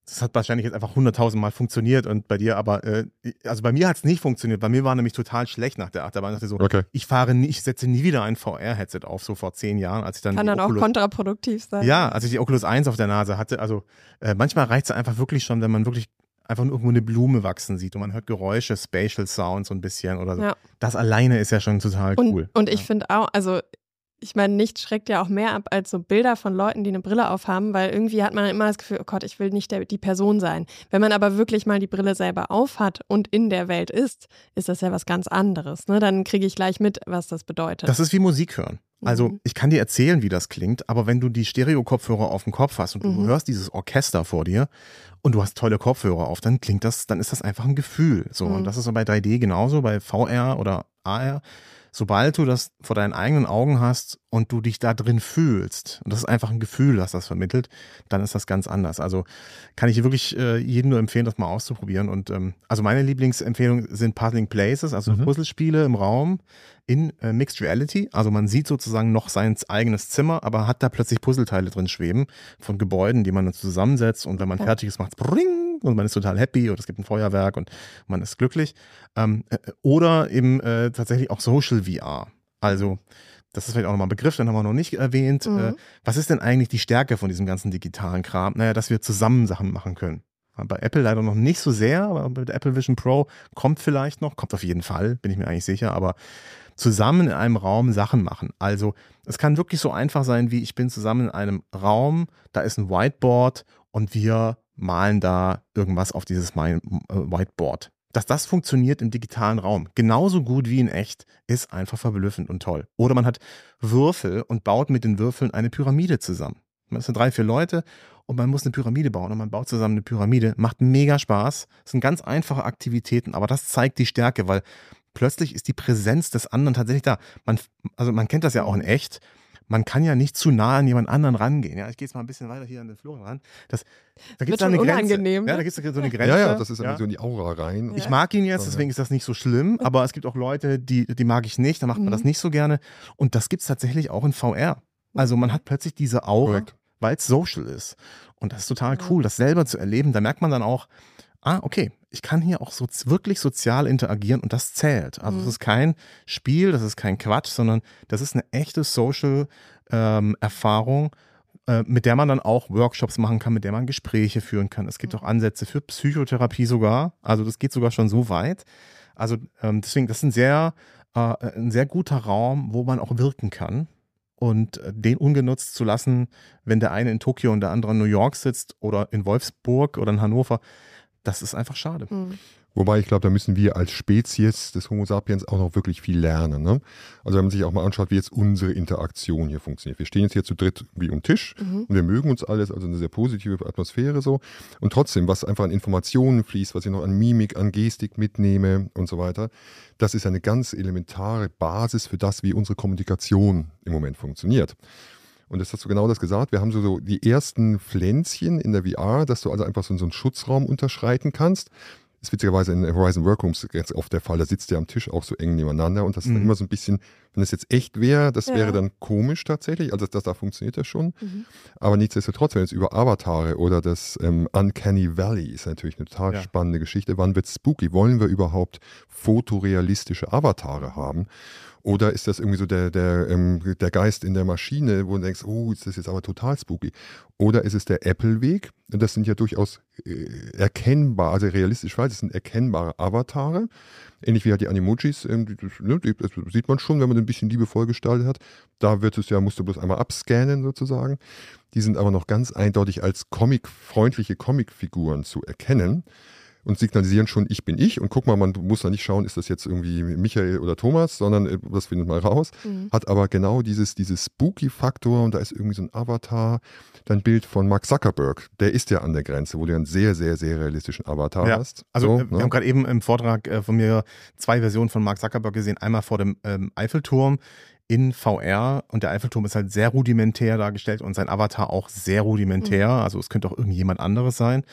das hat wahrscheinlich jetzt einfach hunderttausend Mal funktioniert und bei dir aber, äh, also bei mir hat es nicht funktioniert. Bei mir war nämlich total schlecht nach der Achterbahn. Ich dachte so, okay. ich fahre nie, ich setze nie wieder ein VR-Headset auf, so vor zehn Jahren, als ich dann. Kann dann Oculus, auch kontraproduktiv sein. Ja, als ich die Oculus 1 auf der Nase hatte. Also äh, manchmal reicht es einfach wirklich schon, wenn man wirklich einfach nur irgendwo eine Blume wachsen sieht und man hört Geräusche, Spatial Sounds so ein bisschen oder so. Ja. Das alleine ist ja schon total und, cool. Und ich ja. finde auch, also ich meine, nichts schreckt ja auch mehr ab als so Bilder von Leuten, die eine Brille aufhaben, weil irgendwie hat man immer das Gefühl, oh Gott, ich will nicht der, die Person sein. Wenn man aber wirklich mal die Brille selber aufhat und in der Welt ist, ist das ja was ganz anderes. Ne? Dann kriege ich gleich mit, was das bedeutet. Das ist wie Musik hören. Also mhm. ich kann dir erzählen, wie das klingt, aber wenn du die Stereo-Kopfhörer auf dem Kopf hast und du mhm. hörst dieses Orchester vor dir und du hast tolle Kopfhörer auf, dann klingt das, dann ist das einfach ein Gefühl. So, mhm. und das ist bei 3D genauso, bei VR oder AR sobald du das vor deinen eigenen Augen hast und du dich da drin fühlst, und das ist einfach ein Gefühl, das das vermittelt, dann ist das ganz anders. Also kann ich wirklich äh, jedem nur empfehlen, das mal auszuprobieren. Und ähm, also meine Lieblingsempfehlungen sind Puzzling Places, also mhm. Puzzlespiele im Raum in äh, Mixed Reality. Also man sieht sozusagen noch sein eigenes Zimmer, aber hat da plötzlich Puzzleteile drin schweben von Gebäuden, die man dann zusammensetzt und wenn man okay. fertig ist, macht es und man ist total happy oder es gibt ein Feuerwerk und man ist glücklich. Ähm, äh, oder eben äh, tatsächlich auch Social VR. Also das ist vielleicht auch nochmal ein Begriff, den haben wir noch nicht erwähnt. Mhm. Äh, was ist denn eigentlich die Stärke von diesem ganzen digitalen Kram? Naja, dass wir zusammen Sachen machen können. Bei Apple leider noch nicht so sehr, aber mit Apple Vision Pro kommt vielleicht noch, kommt auf jeden Fall, bin ich mir eigentlich sicher, aber zusammen in einem Raum Sachen machen. Also es kann wirklich so einfach sein, wie ich bin zusammen in einem Raum, da ist ein Whiteboard und wir malen da irgendwas auf dieses äh, Whiteboard. Dass das funktioniert im digitalen Raum, genauso gut wie in echt, ist einfach verblüffend und toll. Oder man hat Würfel und baut mit den Würfeln eine Pyramide zusammen. Man sind drei, vier Leute und man muss eine Pyramide bauen und man baut zusammen eine Pyramide. Macht mega Spaß. Das sind ganz einfache Aktivitäten, aber das zeigt die Stärke, weil plötzlich ist die Präsenz des anderen tatsächlich da. Man, also man kennt das ja auch in echt man kann ja nicht zu nah an jemand anderen rangehen. Ja, ich gehe jetzt mal ein bisschen weiter hier an den Florian ran. Das, da gibt es eine Grenze. Unangenehm, ne? Ja, da gibt es so eine Grenze. Ja, ja, das ist ja. so in die Aura rein. Ich mag ihn jetzt, deswegen ist das nicht so schlimm, aber es gibt auch Leute, die, die mag ich nicht, da macht man das mhm. nicht so gerne. Und das gibt es tatsächlich auch in VR. Also man hat plötzlich diese Aura, weil es social ist. Und das ist total cool, das selber zu erleben. Da merkt man dann auch, ah, okay, ich kann hier auch so wirklich sozial interagieren und das zählt. Also es mhm. ist kein Spiel, das ist kein Quatsch, sondern das ist eine echte Social ähm, äh, mit der man dann auch Workshops machen kann, mit der man Gespräche führen kann. Es gibt mhm. auch Ansätze für Psychotherapie sogar. Also das geht sogar schon so weit. Also ähm, deswegen, das ist ein sehr, äh, ein sehr guter Raum, wo man auch wirken kann. Und äh, den ungenutzt zu lassen, wenn der eine in Tokio und der andere in New York sitzt oder in Wolfsburg oder in Hannover, das ist einfach schade. Mhm. Wobei ich glaube, da müssen wir als Spezies des Homo sapiens auch noch wirklich viel lernen. Ne? Also wenn man sich auch mal anschaut, wie jetzt unsere Interaktion hier funktioniert. Wir stehen jetzt hier zu dritt wie um Tisch mhm. und wir mögen uns alles, also eine sehr positive Atmosphäre so. Und trotzdem, was einfach an Informationen fließt, was ich noch an Mimik, an Gestik mitnehme und so weiter, das ist eine ganz elementare Basis für das, wie unsere Kommunikation im Moment funktioniert. Und das hast du genau das gesagt. Wir haben so, so die ersten Pflänzchen in der VR, dass du also einfach so, so einen Schutzraum unterschreiten kannst. Das ist witzigerweise in Horizon Workrooms ganz oft der Fall. Da sitzt ihr am Tisch auch so eng nebeneinander und das ist mhm. dann immer so ein bisschen, wenn das jetzt echt wäre, das ja. wäre dann komisch tatsächlich. Also das, da funktioniert das schon. Mhm. Aber nichtsdestotrotz, wenn es über Avatare oder das ähm, Uncanny Valley ist natürlich eine total ja. spannende Geschichte. Wann wird spooky? Wollen wir überhaupt fotorealistische Avatare haben? Oder ist das irgendwie so der, der, ähm, der Geist in der Maschine, wo du denkst, oh, ist das jetzt aber total spooky? Oder ist es der Apple-Weg? Das sind ja durchaus äh, erkennbar, also realistisch weil das sind erkennbare Avatare. Ähnlich wie halt die Animojis, ähm, das, ne, das sieht man schon, wenn man ein bisschen liebevoll gestaltet hat. Da wird es ja, musst du bloß einmal abscannen sozusagen. Die sind aber noch ganz eindeutig als Comic-freundliche Comicfiguren zu erkennen und signalisieren schon, ich bin ich. Und guck mal, man muss da nicht schauen, ist das jetzt irgendwie Michael oder Thomas, sondern äh, das findet man raus. Mhm. Hat aber genau dieses, dieses Spooky-Faktor und da ist irgendwie so ein Avatar, dein Bild von Mark Zuckerberg. Der ist ja an der Grenze, wo du einen sehr, sehr, sehr realistischen Avatar ja. hast. Also so, äh, wir ne? haben gerade eben im Vortrag äh, von mir zwei Versionen von Mark Zuckerberg gesehen. Einmal vor dem ähm, Eiffelturm in VR und der Eiffelturm ist halt sehr rudimentär dargestellt und sein Avatar auch sehr rudimentär. Mhm. Also es könnte auch irgendjemand anderes sein.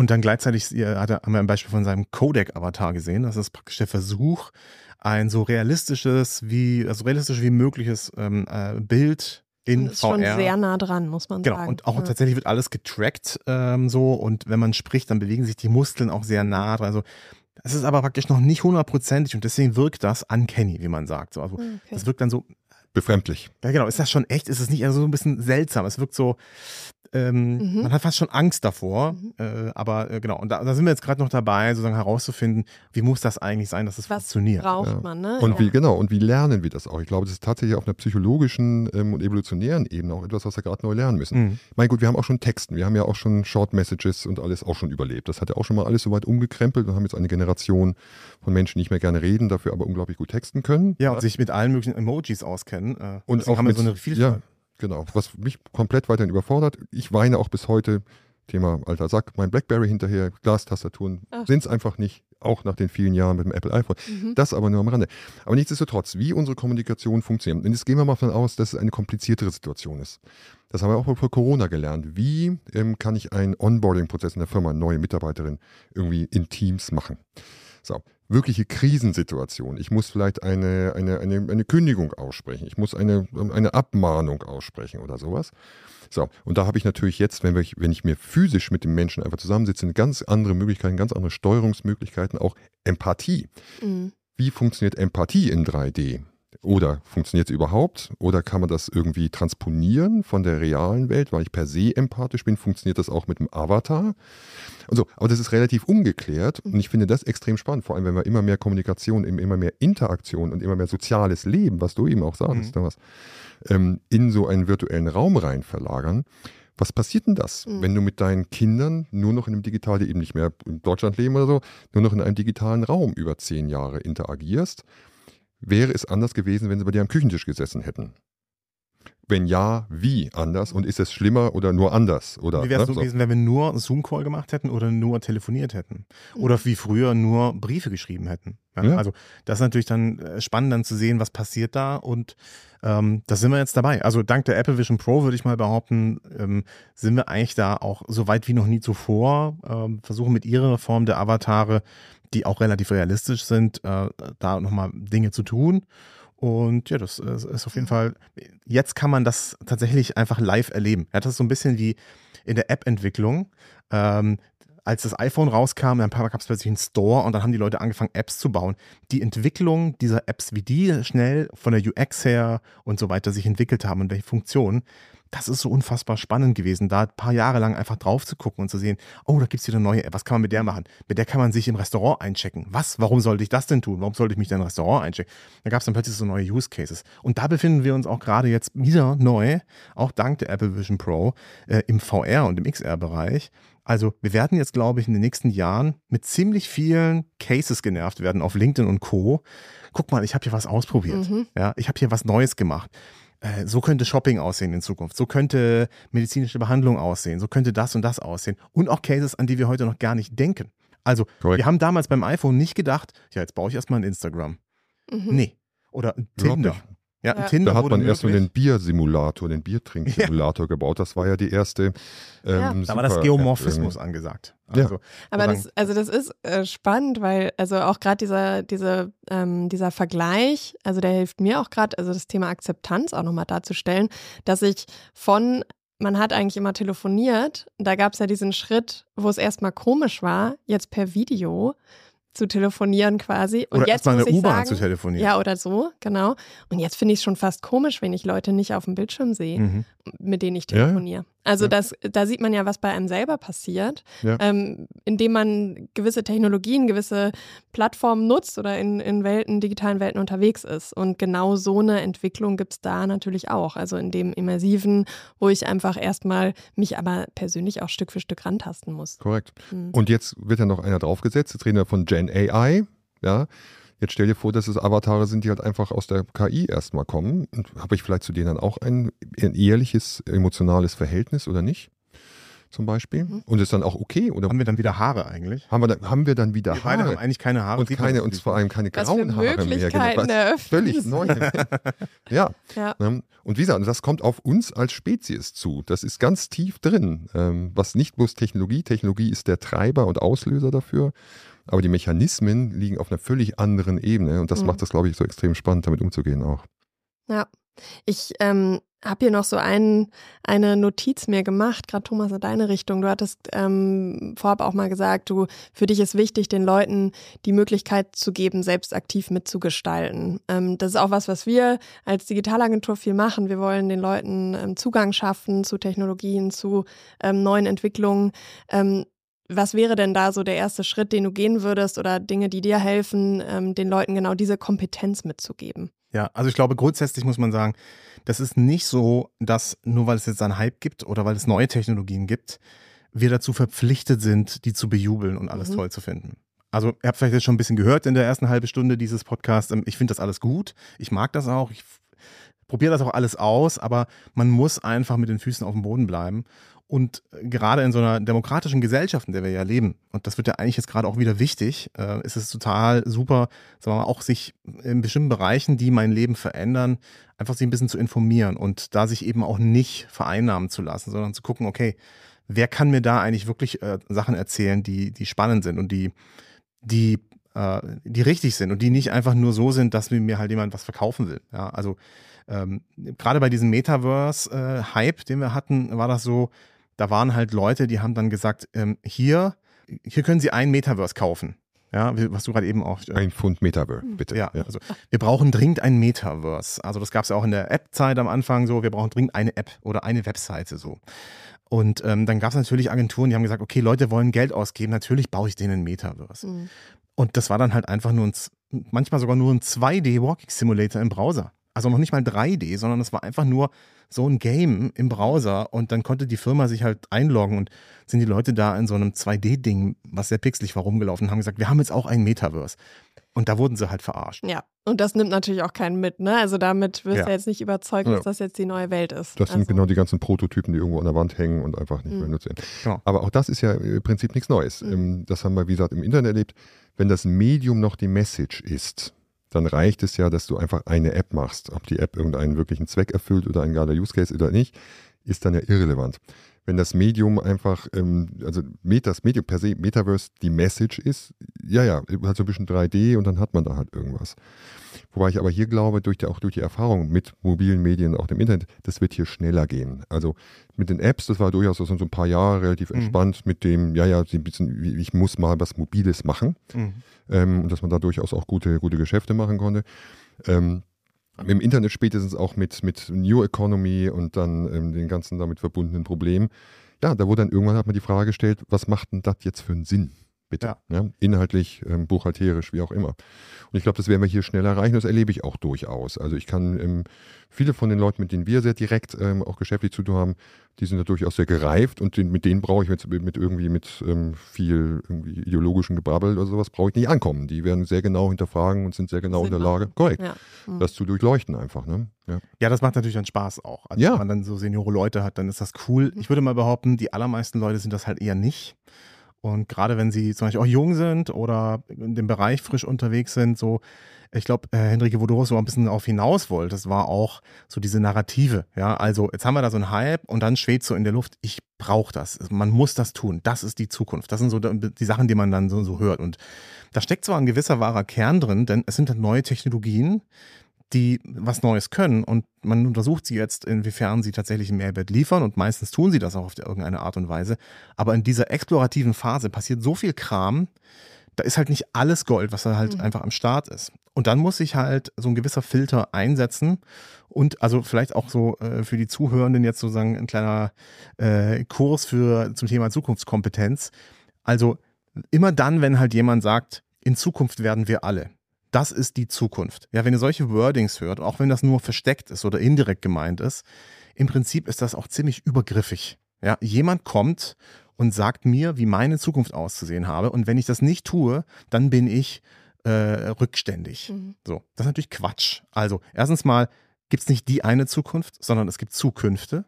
Und dann gleichzeitig hat er, haben wir ein Beispiel von seinem Codec-Avatar gesehen. Das ist praktisch der Versuch, ein so realistisches wie, also realistisch wie mögliches ähm, äh, Bild in das ist VR. schon sehr nah dran, muss man genau, sagen. Und auch ja. tatsächlich wird alles getrackt ähm, so und wenn man spricht, dann bewegen sich die Muskeln auch sehr nah dran. Also es ist aber praktisch noch nicht hundertprozentig und deswegen wirkt das uncanny, wie man sagt. So, also okay. das wirkt dann so befremdlich. Ja, genau. Ist das schon echt? Ist es nicht eher so ein bisschen seltsam? Es wirkt so, ähm, Mhm. man hat fast schon Angst davor. Mhm. Äh, aber äh, genau, und da, da sind wir jetzt gerade noch dabei, sozusagen herauszufinden, wie muss das eigentlich sein, dass es Was funktioniert. braucht Ja. man, ne? Und ja. wie, genau, und wie lernen wir das auch? Ich glaube, das ist tatsächlich auf einer psychologischen ähm, und evolutionären Ebene auch etwas, was wir gerade neu lernen müssen. Mhm. Mein gut, wir haben auch schon Texten, wir haben ja auch schon Short Messages und alles auch schon überlebt. Das hat ja auch schon mal alles soweit umgekrempelt und haben jetzt eine Generation von Menschen, die nicht mehr gerne reden, dafür aber unglaublich gut texten können. Ja, und sich mit allen möglichen Emojis auskennen. Äh, Und deswegen auch haben wir mit, so eine Vielfalt. Ja, genau. Was mich komplett weiterhin überfordert. Ich weine auch bis heute, Thema alter Sack, mein Blackberry hinterher, Glastastaturen sind es einfach nicht, auch nach den vielen Jahren mit dem Apple iPhone. Mhm. Das aber nur am Rande. Aber nichtsdestotrotz, wie unsere Kommunikation funktioniert. Und jetzt gehen wir mal davon aus, dass es eine kompliziertere Situation ist. Das haben wir auch vor Corona gelernt. Wie ähm, kann ich einen Onboarding-Prozess in der Firma, neue Mitarbeiterin, irgendwie in Teams machen? So, wirkliche Krisensituation. Ich muss vielleicht eine, eine, eine, eine Kündigung aussprechen. Ich muss eine, eine Abmahnung aussprechen oder sowas. So, und da habe ich natürlich jetzt, wenn, wir, wenn ich mir physisch mit dem Menschen einfach zusammensitze, ganz andere Möglichkeiten, ganz andere Steuerungsmöglichkeiten, auch Empathie. Mhm. Wie funktioniert Empathie in 3D? Oder funktioniert es überhaupt? Oder kann man das irgendwie transponieren von der realen Welt, weil ich per se empathisch bin? Funktioniert das auch mit dem Avatar? Also, aber das ist relativ ungeklärt und ich finde das extrem spannend, vor allem wenn wir immer mehr Kommunikation, immer mehr Interaktion und immer mehr soziales Leben, was du eben auch sagst, Mhm. Thomas, ähm, in so einen virtuellen Raum rein verlagern. Was passiert denn das, Mhm. wenn du mit deinen Kindern nur noch in einem digitalen, die eben nicht mehr in Deutschland leben oder so, nur noch in einem digitalen Raum über zehn Jahre interagierst? Wäre es anders gewesen, wenn sie bei dir am Küchentisch gesessen hätten? Wenn ja, wie anders? Und ist es schlimmer oder nur anders? Oder, Wie wäre es ne, so gewesen, wenn wir nur Zoom-Call gemacht hätten oder nur telefoniert hätten? Oder wie früher nur Briefe geschrieben hätten? Ja, Ja. Also das ist natürlich dann äh, spannend dann zu sehen, was passiert da und ähm, da sind wir jetzt dabei. Also dank der Apple Vision Pro würde ich mal behaupten, ähm, sind wir eigentlich da auch so weit wie noch nie zuvor, ähm, versuchen mit ihrer Form der Avatare, die auch relativ realistisch sind, äh, da nochmal Dinge zu tun. Und ja, das ist ist auf jeden Fall, jetzt kann man das tatsächlich einfach live erleben. Ja, das ist so ein bisschen wie in der App-Entwicklung. Ähm, als das iPhone rauskam, dann gab es plötzlich einen Store und dann haben die Leute angefangen, Apps zu bauen. Die Entwicklung dieser Apps, wie die schnell von der UX her und so weiter sich entwickelt haben und welche Funktionen, das ist so unfassbar spannend gewesen, da ein paar Jahre lang einfach drauf zu gucken und zu sehen, oh, da gibt es wieder eine neue App, was kann man mit der machen? Mit der kann man sich im Restaurant einchecken. Was? Warum sollte ich das denn tun? Warum sollte ich mich da im Restaurant einchecken? Da gab es dann plötzlich so neue Use Cases. Und da befinden wir uns auch gerade jetzt wieder neu, auch dank der Apple Vision Pro, äh, im VR und im XR-Bereich. Also wir werden jetzt, glaube ich, in den nächsten Jahren mit ziemlich vielen Cases genervt werden auf LinkedIn und Co. Guck mal, ich habe hier was ausprobiert. Mhm. Ja, ich habe hier was Neues gemacht. Äh, So könnte Shopping aussehen in Zukunft. So könnte medizinische Behandlung aussehen. So könnte das und das aussehen. Und auch Cases, an die wir heute noch gar nicht denken. Also, Korrekt. wir haben damals beim iPhone nicht gedacht, ja, jetzt baue ich erstmal ein Instagram. Mhm. Nee. Oder Tinder. Ja, Ja. Tinder Da hat man erst mal möglich. den Biersimulator, den Biertrinksimulator gebaut. Das war ja die erste. Ja. Ähm, Da war das Geomorphismus angesagt. Ja. Also, Aber sozusagen- das, also das ist äh, spannend, weil also auch gerade dieser, diese, ähm, dieser Vergleich, also der hilft mir auch gerade, also das Thema Akzeptanz auch nochmal darzustellen, dass ich von, man hat eigentlich immer telefoniert, da gab es ja diesen Schritt, wo es erstmal komisch war, jetzt per Video zu telefonieren quasi. Und oder jetzt erstmal muss eine ich U-Bahn sagen, zu telefonieren. ja, oder so, genau. Und jetzt finde ich es schon fast komisch, wenn ich Leute nicht auf dem Bildschirm sehe Mhm. Mit denen ich Ja, ja. telefoniere. Also Ja. das, da sieht man ja, was bei einem selber passiert, Ja. ähm, indem man gewisse Technologien, gewisse Plattformen nutzt oder in, in Welten, digitalen Welten unterwegs ist. Und genau so eine Entwicklung gibt es da natürlich auch. Also in dem Immersiven, wo ich einfach erstmal mich aber persönlich auch Stück für Stück rantasten muss. Korrekt. Mhm. Und jetzt wird ja noch einer draufgesetzt. Jetzt reden wir von Gen AI. Ja. Jetzt stell dir vor, dass es Avatare sind, die halt einfach aus der KI erstmal kommen. Und habe ich vielleicht zu denen dann auch ein, ein ehrliches, emotionales Verhältnis oder nicht? Zum Beispiel. Mhm. Und ist dann auch okay? Oder Haben wir dann wieder Haare eigentlich? haben wir dann, haben wir dann wieder Wir beide haben Haare? eigentlich keine Haare. Und keine, und vor allem keine was für grauen Haare mehr. Möglichkeiten Genau. Völlig neu. ja. Ja. Ne? Und wie gesagt, das kommt auf uns als Spezies zu. Das ist ganz tief drin. Ähm, was nicht bloß Technologie, Technologie ist der Treiber und Auslöser dafür, aber die Mechanismen liegen auf einer völlig anderen Ebene und das Mhm. macht das, glaube ich, so extrem spannend, damit umzugehen auch. Ja, Ich ähm, habe hier noch so ein, eine Notiz mir gemacht, gerade Thomas in deine Richtung. Du hattest ähm, vorab auch mal gesagt, du für dich ist wichtig, den Leuten die Möglichkeit zu geben, selbst aktiv mitzugestalten. Ähm, das ist auch was, was wir als Digitalagentur viel machen. Wir wollen den Leuten ähm, Zugang schaffen zu Technologien, zu ähm, neuen Entwicklungen. Ähm, was wäre denn da so der erste Schritt, den du gehen würdest oder Dinge, die dir helfen, ähm, den Leuten genau diese Kompetenz mitzugeben? Ja, also ich glaube, grundsätzlich muss man sagen, das ist nicht so, dass nur weil es jetzt einen Hype gibt oder weil es neue Technologien gibt, wir dazu verpflichtet sind, die zu bejubeln und alles mhm. toll zu finden. Also, ihr habt vielleicht jetzt schon ein bisschen gehört in der ersten halben Stunde dieses Podcasts. Ähm, ich finde das alles gut. Ich mag das auch. Ich probiere das auch alles aus, aber man muss einfach mit den Füßen auf dem Boden bleiben und gerade in so einer demokratischen Gesellschaft, in der wir ja leben, und das wird ja eigentlich jetzt gerade auch wieder wichtig, äh, ist es total super, sagen wir mal, auch sich in bestimmten Bereichen, die mein Leben verändern, einfach sich ein bisschen zu informieren und da sich eben auch nicht vereinnahmen zu lassen, sondern zu gucken, okay, wer kann mir da eigentlich wirklich äh, Sachen erzählen, die, die spannend sind und die, die, äh, die richtig sind und die nicht einfach nur so sind, dass mir halt jemand was verkaufen will. Ja, also ähm, gerade bei diesem Metaverse-Hype, äh, den wir hatten, war das so, da waren halt Leute, die haben dann gesagt, ähm, hier, hier können Sie ein Metaverse kaufen. Ja, was du gerade eben auch. Äh, ein Pfund Metaverse, bitte. Ja, ja, also wir brauchen dringend ein Metaverse. Also das gab es ja auch in der App-Zeit am Anfang so, wir brauchen dringend eine App oder eine Webseite so. Und ähm, dann gab es natürlich Agenturen, die haben gesagt, okay, Leute wollen Geld ausgeben, natürlich baue ich denen ein Metaverse. Mhm. Und das war dann halt einfach nur ein, manchmal sogar nur ein 2D-Walking-Simulator im Browser. Also noch nicht mal 3D, sondern es war einfach nur so ein Game im Browser und dann konnte die Firma sich halt einloggen und sind die Leute da in so einem 2D-Ding, was sehr pixelig war, rumgelaufen und haben gesagt, wir haben jetzt auch ein Metaverse. Und da wurden sie halt verarscht. Ja, und das nimmt natürlich auch keinen mit, ne? Also damit wirst du ja. jetzt nicht überzeugt, dass ja. das jetzt die neue Welt ist. Das also. sind genau die ganzen Prototypen, die irgendwo an der Wand hängen und einfach nicht mhm. mehr nutzt werden. Genau. Aber auch das ist ja im Prinzip nichts Neues. Mhm. Das haben wir, wie gesagt, im Internet erlebt. Wenn das Medium noch die Message ist, dann reicht es ja, dass du einfach eine App machst. Ob die App irgendeinen wirklichen Zweck erfüllt oder ein geiler Use Case oder nicht, ist dann ja irrelevant. Wenn das Medium einfach, ähm, also das Medium per se, Metaverse, die Message ist, ja, ja, halt so ein bisschen 3D und dann hat man da halt irgendwas. Wobei ich aber hier glaube, durch die, auch durch die Erfahrung mit mobilen Medien, auch dem Internet, das wird hier schneller gehen. Also mit den Apps, das war durchaus so ein paar Jahre relativ mhm. entspannt mit dem, ja, ja, ein bisschen, ich muss mal was Mobiles machen. Mhm. Ähm, und dass man da durchaus auch gute, gute Geschäfte machen konnte. Ähm, im Internet spätestens auch mit, mit New Economy und dann ähm, den ganzen damit verbundenen Problemen. Ja, da wurde dann irgendwann hat man die Frage gestellt, was macht denn das jetzt für einen Sinn? Bitte. Ja. Ja, inhaltlich, ähm, buchhalterisch, wie auch immer. Und ich glaube, das werden wir hier schnell erreichen. Das erlebe ich auch durchaus. Also ich kann ähm, viele von den Leuten, mit denen wir sehr direkt ähm, auch geschäftlich zu tun haben, die sind da durchaus sehr gereift und den, mit denen brauche ich mit, mit irgendwie mit ähm, viel irgendwie ideologischen Gebrabbel oder sowas brauche ich nicht ankommen. Die werden sehr genau hinterfragen und sind sehr genau in der Lage, korrekt, ja. mhm. das zu durchleuchten einfach. Ne? Ja. ja, das macht natürlich dann Spaß auch. Also ja. wenn man dann so seniore Leute hat, dann ist das cool. Ich würde mal behaupten, die allermeisten Leute sind das halt eher nicht. Und gerade wenn sie zum Beispiel auch jung sind oder in dem Bereich frisch unterwegs sind, so, ich glaube, äh, Henrike, wo du so ein bisschen auf hinaus wolltest, war auch so diese Narrative. Ja, also jetzt haben wir da so einen Hype und dann schwebt so in der Luft, ich brauche das. Man muss das tun. Das ist die Zukunft. Das sind so die Sachen, die man dann so, so hört. Und da steckt zwar ein gewisser wahrer Kern drin, denn es sind dann neue Technologien, die was Neues können und man untersucht sie jetzt, inwiefern sie tatsächlich einen Mehrwert liefern und meistens tun sie das auch auf irgendeine Art und Weise. Aber in dieser explorativen Phase passiert so viel Kram, da ist halt nicht alles Gold, was da halt mhm. einfach am Start ist. Und dann muss sich halt so ein gewisser Filter einsetzen und also vielleicht auch so äh, für die Zuhörenden jetzt sozusagen ein kleiner äh, Kurs für zum Thema Zukunftskompetenz. Also immer dann, wenn halt jemand sagt, in Zukunft werden wir alle das ist die Zukunft. Ja, wenn ihr solche Wordings hört, auch wenn das nur versteckt ist oder indirekt gemeint ist, im Prinzip ist das auch ziemlich übergriffig. Ja, jemand kommt und sagt mir, wie meine Zukunft auszusehen habe. Und wenn ich das nicht tue, dann bin ich äh, rückständig. Mhm. So, das ist natürlich Quatsch. Also, erstens mal gibt es nicht die eine Zukunft, sondern es gibt Zukünfte.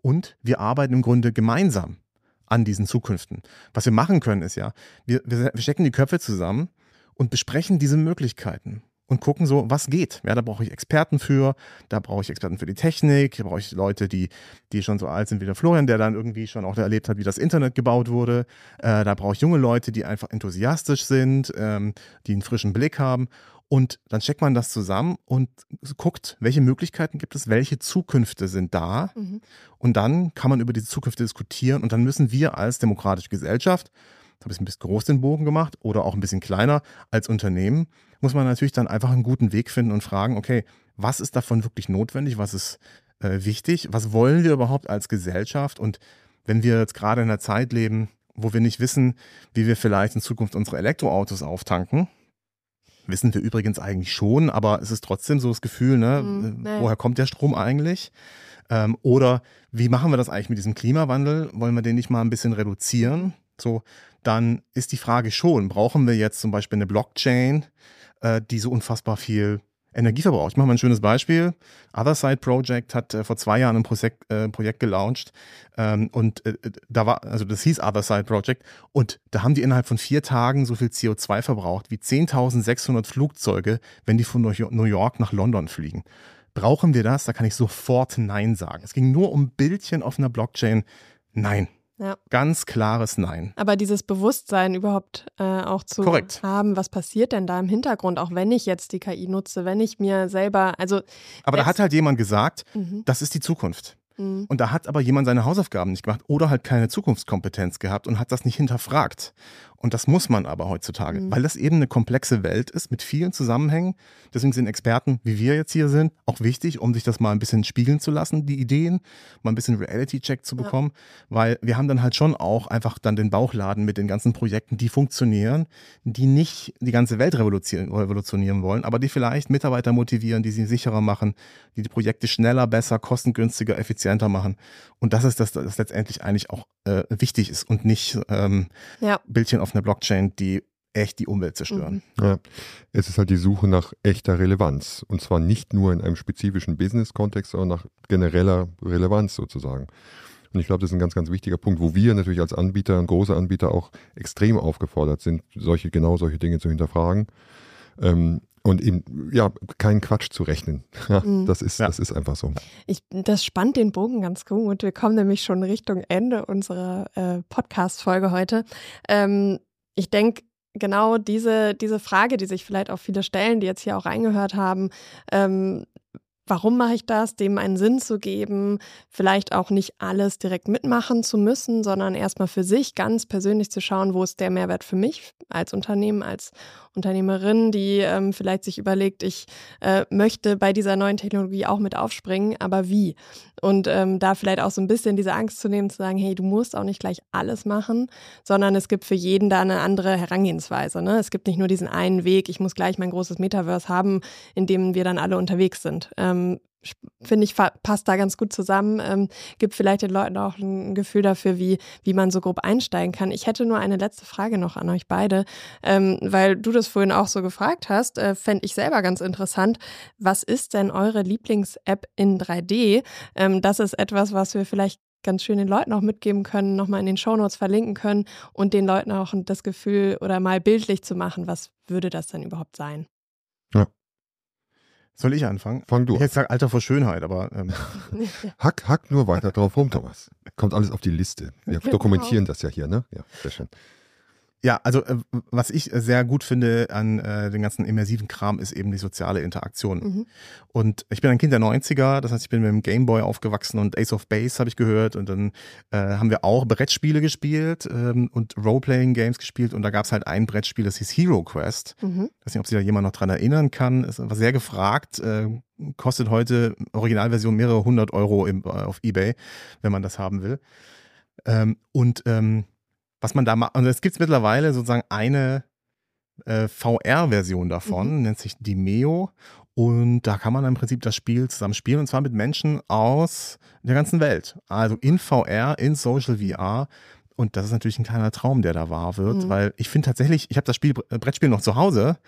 Und wir arbeiten im Grunde gemeinsam an diesen Zukünften. Was wir machen können, ist ja, wir, wir stecken die Köpfe zusammen und besprechen diese Möglichkeiten und gucken so, was geht. Ja, da brauche ich Experten für, da brauche ich Experten für die Technik, da brauche ich Leute, die, die schon so alt sind wie der Florian, der dann irgendwie schon auch erlebt hat, wie das Internet gebaut wurde. Äh, da brauche ich junge Leute, die einfach enthusiastisch sind, ähm, die einen frischen Blick haben. Und dann checkt man das zusammen und guckt, welche Möglichkeiten gibt es, welche Zukünfte sind da. Mhm. Und dann kann man über diese Zukünfte diskutieren. Und dann müssen wir als demokratische Gesellschaft, habe ich ein bisschen groß den Bogen gemacht oder auch ein bisschen kleiner als Unternehmen, muss man natürlich dann einfach einen guten Weg finden und fragen, okay, was ist davon wirklich notwendig, was ist äh, wichtig, was wollen wir überhaupt als Gesellschaft und wenn wir jetzt gerade in einer Zeit leben, wo wir nicht wissen, wie wir vielleicht in Zukunft unsere Elektroautos auftanken, wissen wir übrigens eigentlich schon, aber es ist trotzdem so das Gefühl, ne, mhm, äh, woher kommt der Strom eigentlich? Ähm, oder wie machen wir das eigentlich mit diesem Klimawandel? Wollen wir den nicht mal ein bisschen reduzieren? So, dann ist die Frage schon, brauchen wir jetzt zum Beispiel eine Blockchain, äh, die so unfassbar viel Energieverbrauch. Ich mache mal ein schönes Beispiel. Otherside Project hat äh, vor zwei Jahren ein Projekt, äh, Projekt gelauncht ähm, und äh, da war, also das hieß Otherside Project und da haben die innerhalb von vier Tagen so viel CO2 verbraucht wie 10.600 Flugzeuge, wenn die von New York nach London fliegen. Brauchen wir das? Da kann ich sofort Nein sagen. Es ging nur um Bildchen auf einer Blockchain. Nein, ja. Ganz klares Nein. Aber dieses Bewusstsein überhaupt äh, auch zu Korrekt. haben, was passiert denn da im Hintergrund, auch wenn ich jetzt die KI nutze, wenn ich mir selber, also. Aber da hat halt jemand gesagt, mhm. das ist die Zukunft. Mhm. Und da hat aber jemand seine Hausaufgaben nicht gemacht oder halt keine Zukunftskompetenz gehabt und hat das nicht hinterfragt. Und das muss man aber heutzutage, mhm. weil das eben eine komplexe Welt ist mit vielen Zusammenhängen. Deswegen sind Experten, wie wir jetzt hier sind, auch wichtig, um sich das mal ein bisschen spiegeln zu lassen, die Ideen, mal ein bisschen Reality-Check zu bekommen, ja. weil wir haben dann halt schon auch einfach dann den Bauchladen mit den ganzen Projekten, die funktionieren, die nicht die ganze Welt revolutionieren wollen, aber die vielleicht Mitarbeiter motivieren, die sie sicherer machen, die die Projekte schneller, besser, kostengünstiger, effizienter machen. Und das ist das, das letztendlich eigentlich auch äh, wichtig ist und nicht ähm, ja. Bildchen auf einer Blockchain, die echt die Umwelt zerstören. Mhm. Ja. Es ist halt die Suche nach echter Relevanz. Und zwar nicht nur in einem spezifischen Business-Kontext, sondern nach genereller Relevanz sozusagen. Und ich glaube, das ist ein ganz, ganz wichtiger Punkt, wo wir natürlich als Anbieter, große Anbieter auch extrem aufgefordert sind, solche, genau solche Dinge zu hinterfragen. Ähm, und eben, ja, keinen Quatsch zu rechnen. Ja, mhm. das, ist, ja. das ist einfach so. Ich, das spannt den Bogen ganz gut. Wir kommen nämlich schon Richtung Ende unserer äh, Podcast-Folge heute. Ähm, ich denke, genau diese, diese Frage, die sich vielleicht auch viele stellen, die jetzt hier auch reingehört haben, ähm, warum mache ich das, dem einen Sinn zu geben, vielleicht auch nicht alles direkt mitmachen zu müssen, sondern erstmal für sich ganz persönlich zu schauen, wo ist der Mehrwert für mich als Unternehmen, als Unternehmerin, die ähm, vielleicht sich überlegt, ich äh, möchte bei dieser neuen Technologie auch mit aufspringen, aber wie? Und ähm, da vielleicht auch so ein bisschen diese Angst zu nehmen, zu sagen, hey, du musst auch nicht gleich alles machen, sondern es gibt für jeden da eine andere Herangehensweise. Ne? Es gibt nicht nur diesen einen Weg, ich muss gleich mein großes Metaverse haben, in dem wir dann alle unterwegs sind. Ähm, finde ich, passt da ganz gut zusammen, ähm, gibt vielleicht den Leuten auch ein Gefühl dafür, wie, wie man so grob einsteigen kann. Ich hätte nur eine letzte Frage noch an euch beide, ähm, weil du das vorhin auch so gefragt hast, äh, fände ich selber ganz interessant. Was ist denn eure Lieblings-App in 3D? Ähm, das ist etwas, was wir vielleicht ganz schön den Leuten auch mitgeben können, nochmal in den Shownotes verlinken können und den Leuten auch das Gefühl oder mal bildlich zu machen, was würde das denn überhaupt sein? Ja. Soll ich anfangen? Fang du. Ich hätte gesagt Alter vor Schönheit, aber. Ähm. hack, hack nur weiter drauf rum, Thomas. Kommt alles auf die Liste. Wir genau. dokumentieren das ja hier, ne? Ja, sehr schön. Ja, also äh, was ich sehr gut finde an äh, den ganzen immersiven Kram ist eben die soziale Interaktion. Mhm. Und ich bin ein Kind der 90er, das heißt, ich bin mit dem Gameboy aufgewachsen und Ace of Base habe ich gehört und dann äh, haben wir auch Brettspiele gespielt ähm, und Role-Playing-Games gespielt und da gab es halt ein Brettspiel, das hieß Hero Quest. Mhm. Ich weiß nicht, ob sich da jemand noch dran erinnern kann. Es war sehr gefragt, äh, kostet heute Originalversion mehrere hundert Euro im, äh, auf Ebay, wenn man das haben will. Ähm, und ähm, was man da macht, und es gibt mittlerweile sozusagen eine äh, VR-Version davon, mhm. nennt sich Dimeo. Und da kann man im Prinzip das Spiel zusammen spielen und zwar mit Menschen aus der ganzen Welt. Also in VR, in Social VR. Und das ist natürlich ein kleiner Traum, der da wahr wird, mhm. weil ich finde tatsächlich, ich habe das Spiel, Brettspiel noch zu Hause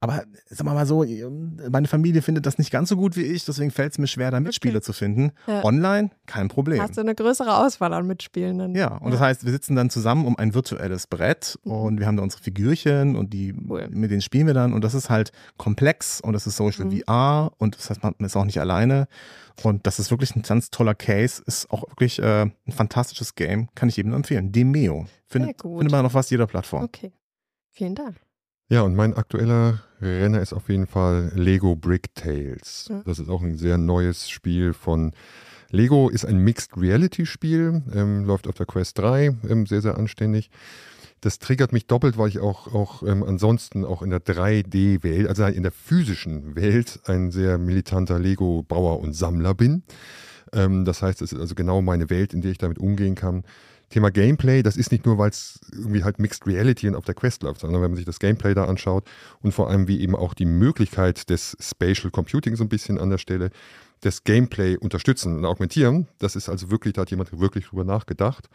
aber sagen wir mal so, meine Familie findet das nicht ganz so gut wie ich, deswegen fällt es mir schwer, da Mitspieler okay. zu finden. Ja. Online, kein Problem. Hast du eine größere Auswahl an Mitspielenden. Ja, und ja. das heißt, wir sitzen dann zusammen um ein virtuelles Brett mhm. und wir haben da unsere Figürchen und die, cool. mit denen spielen wir dann und das ist halt komplex und das ist Social mhm. VR und das heißt, man ist auch nicht alleine. Und das ist wirklich ein ganz toller Case, ist auch wirklich äh, ein fantastisches Game, kann ich jedem empfehlen. Demeo. Findet, findet man auf fast jeder Plattform. Okay. Vielen Dank. Ja, und mein aktueller Renner ist auf jeden Fall Lego Brick Tales. Mhm. Das ist auch ein sehr neues Spiel von Lego, ist ein Mixed Reality Spiel, ähm, läuft auf der Quest 3, ähm, sehr, sehr anständig. Das triggert mich doppelt, weil ich auch, auch ähm, ansonsten auch in der 3D-Welt, also in der physischen Welt, ein sehr militanter Lego-Bauer und Sammler bin. Ähm, das heißt, es ist also genau meine Welt, in der ich damit umgehen kann. Thema Gameplay, das ist nicht nur, weil es irgendwie halt Mixed Reality und auf der Quest läuft, sondern wenn man sich das Gameplay da anschaut und vor allem wie eben auch die Möglichkeit des Spatial Computing so ein bisschen an der Stelle, das Gameplay unterstützen und augmentieren, das ist also wirklich, da hat jemand wirklich drüber nachgedacht.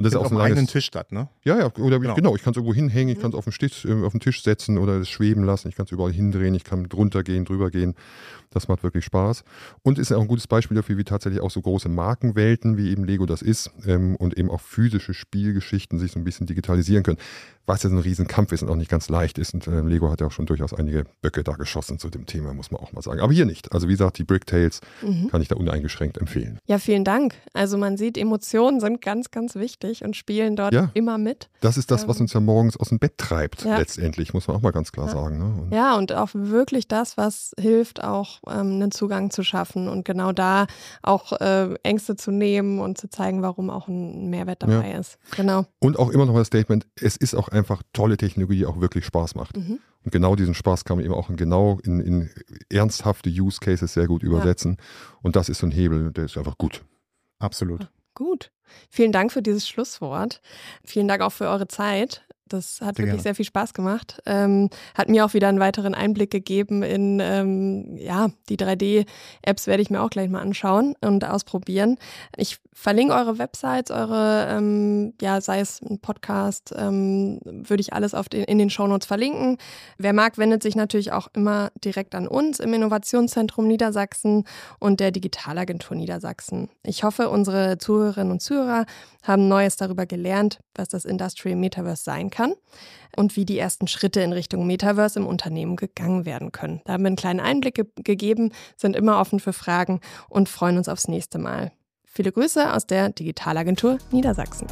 Und das ist auch auf einem eigenen Tisch statt, ne? Ja, ja, oder genau, genau ich kann es irgendwo hinhängen, ich mhm. kann es auf, äh, auf den Tisch setzen oder es schweben lassen, ich kann es überall hindrehen, ich kann drunter gehen, drüber gehen. Das macht wirklich Spaß. Und ist auch ein gutes Beispiel dafür, wie tatsächlich auch so große Markenwelten, wie eben Lego das ist, ähm, und eben auch physische Spielgeschichten sich so ein bisschen digitalisieren können. Was jetzt ein Riesenkampf ist und auch nicht ganz leicht ist. Und äh, Lego hat ja auch schon durchaus einige Böcke da geschossen zu dem Thema, muss man auch mal sagen. Aber hier nicht. Also wie gesagt, die Brick Tales mhm. kann ich da uneingeschränkt empfehlen. Ja, vielen Dank. Also man sieht, Emotionen sind ganz, ganz wichtig und spielen dort ja, immer mit. Das ist das, was ähm, uns ja morgens aus dem Bett treibt, ja. letztendlich, muss man auch mal ganz klar ja. sagen. Ne? Und ja, und auch wirklich das, was hilft, auch ähm, einen Zugang zu schaffen und genau da auch äh, Ängste zu nehmen und zu zeigen, warum auch ein Mehrwert dabei ist. Genau. Und auch immer noch das Statement, es ist auch einfach tolle Technologie, die auch wirklich Spaß macht. Mhm. Und genau diesen Spaß kann man eben auch in genau in, in ernsthafte Use Cases sehr gut übersetzen. Ja. Und das ist so ein Hebel, der ist einfach gut. Absolut. Gut. Vielen Dank für dieses Schlusswort. Vielen Dank auch für eure Zeit. Das hat sehr wirklich gerne. sehr viel Spaß gemacht. Ähm, hat mir auch wieder einen weiteren Einblick gegeben in, ähm, ja, die 3D-Apps werde ich mir auch gleich mal anschauen und ausprobieren. Ich verlinke eure Websites, eure, ähm, ja, sei es ein Podcast, ähm, würde ich alles auf den, in den Shownotes verlinken. Wer mag, wendet sich natürlich auch immer direkt an uns im Innovationszentrum Niedersachsen und der Digitalagentur Niedersachsen. Ich hoffe, unsere Zuhörerinnen und Zuhörer haben Neues darüber gelernt, was das Industrial Metaverse sein kann kann und wie die ersten Schritte in Richtung Metaverse im Unternehmen gegangen werden können. Da haben wir einen kleinen Einblick ge gegeben, sind immer offen für Fragen und freuen uns aufs nächste Mal. Viele Grüße aus der Digitalagentur Niedersachsen.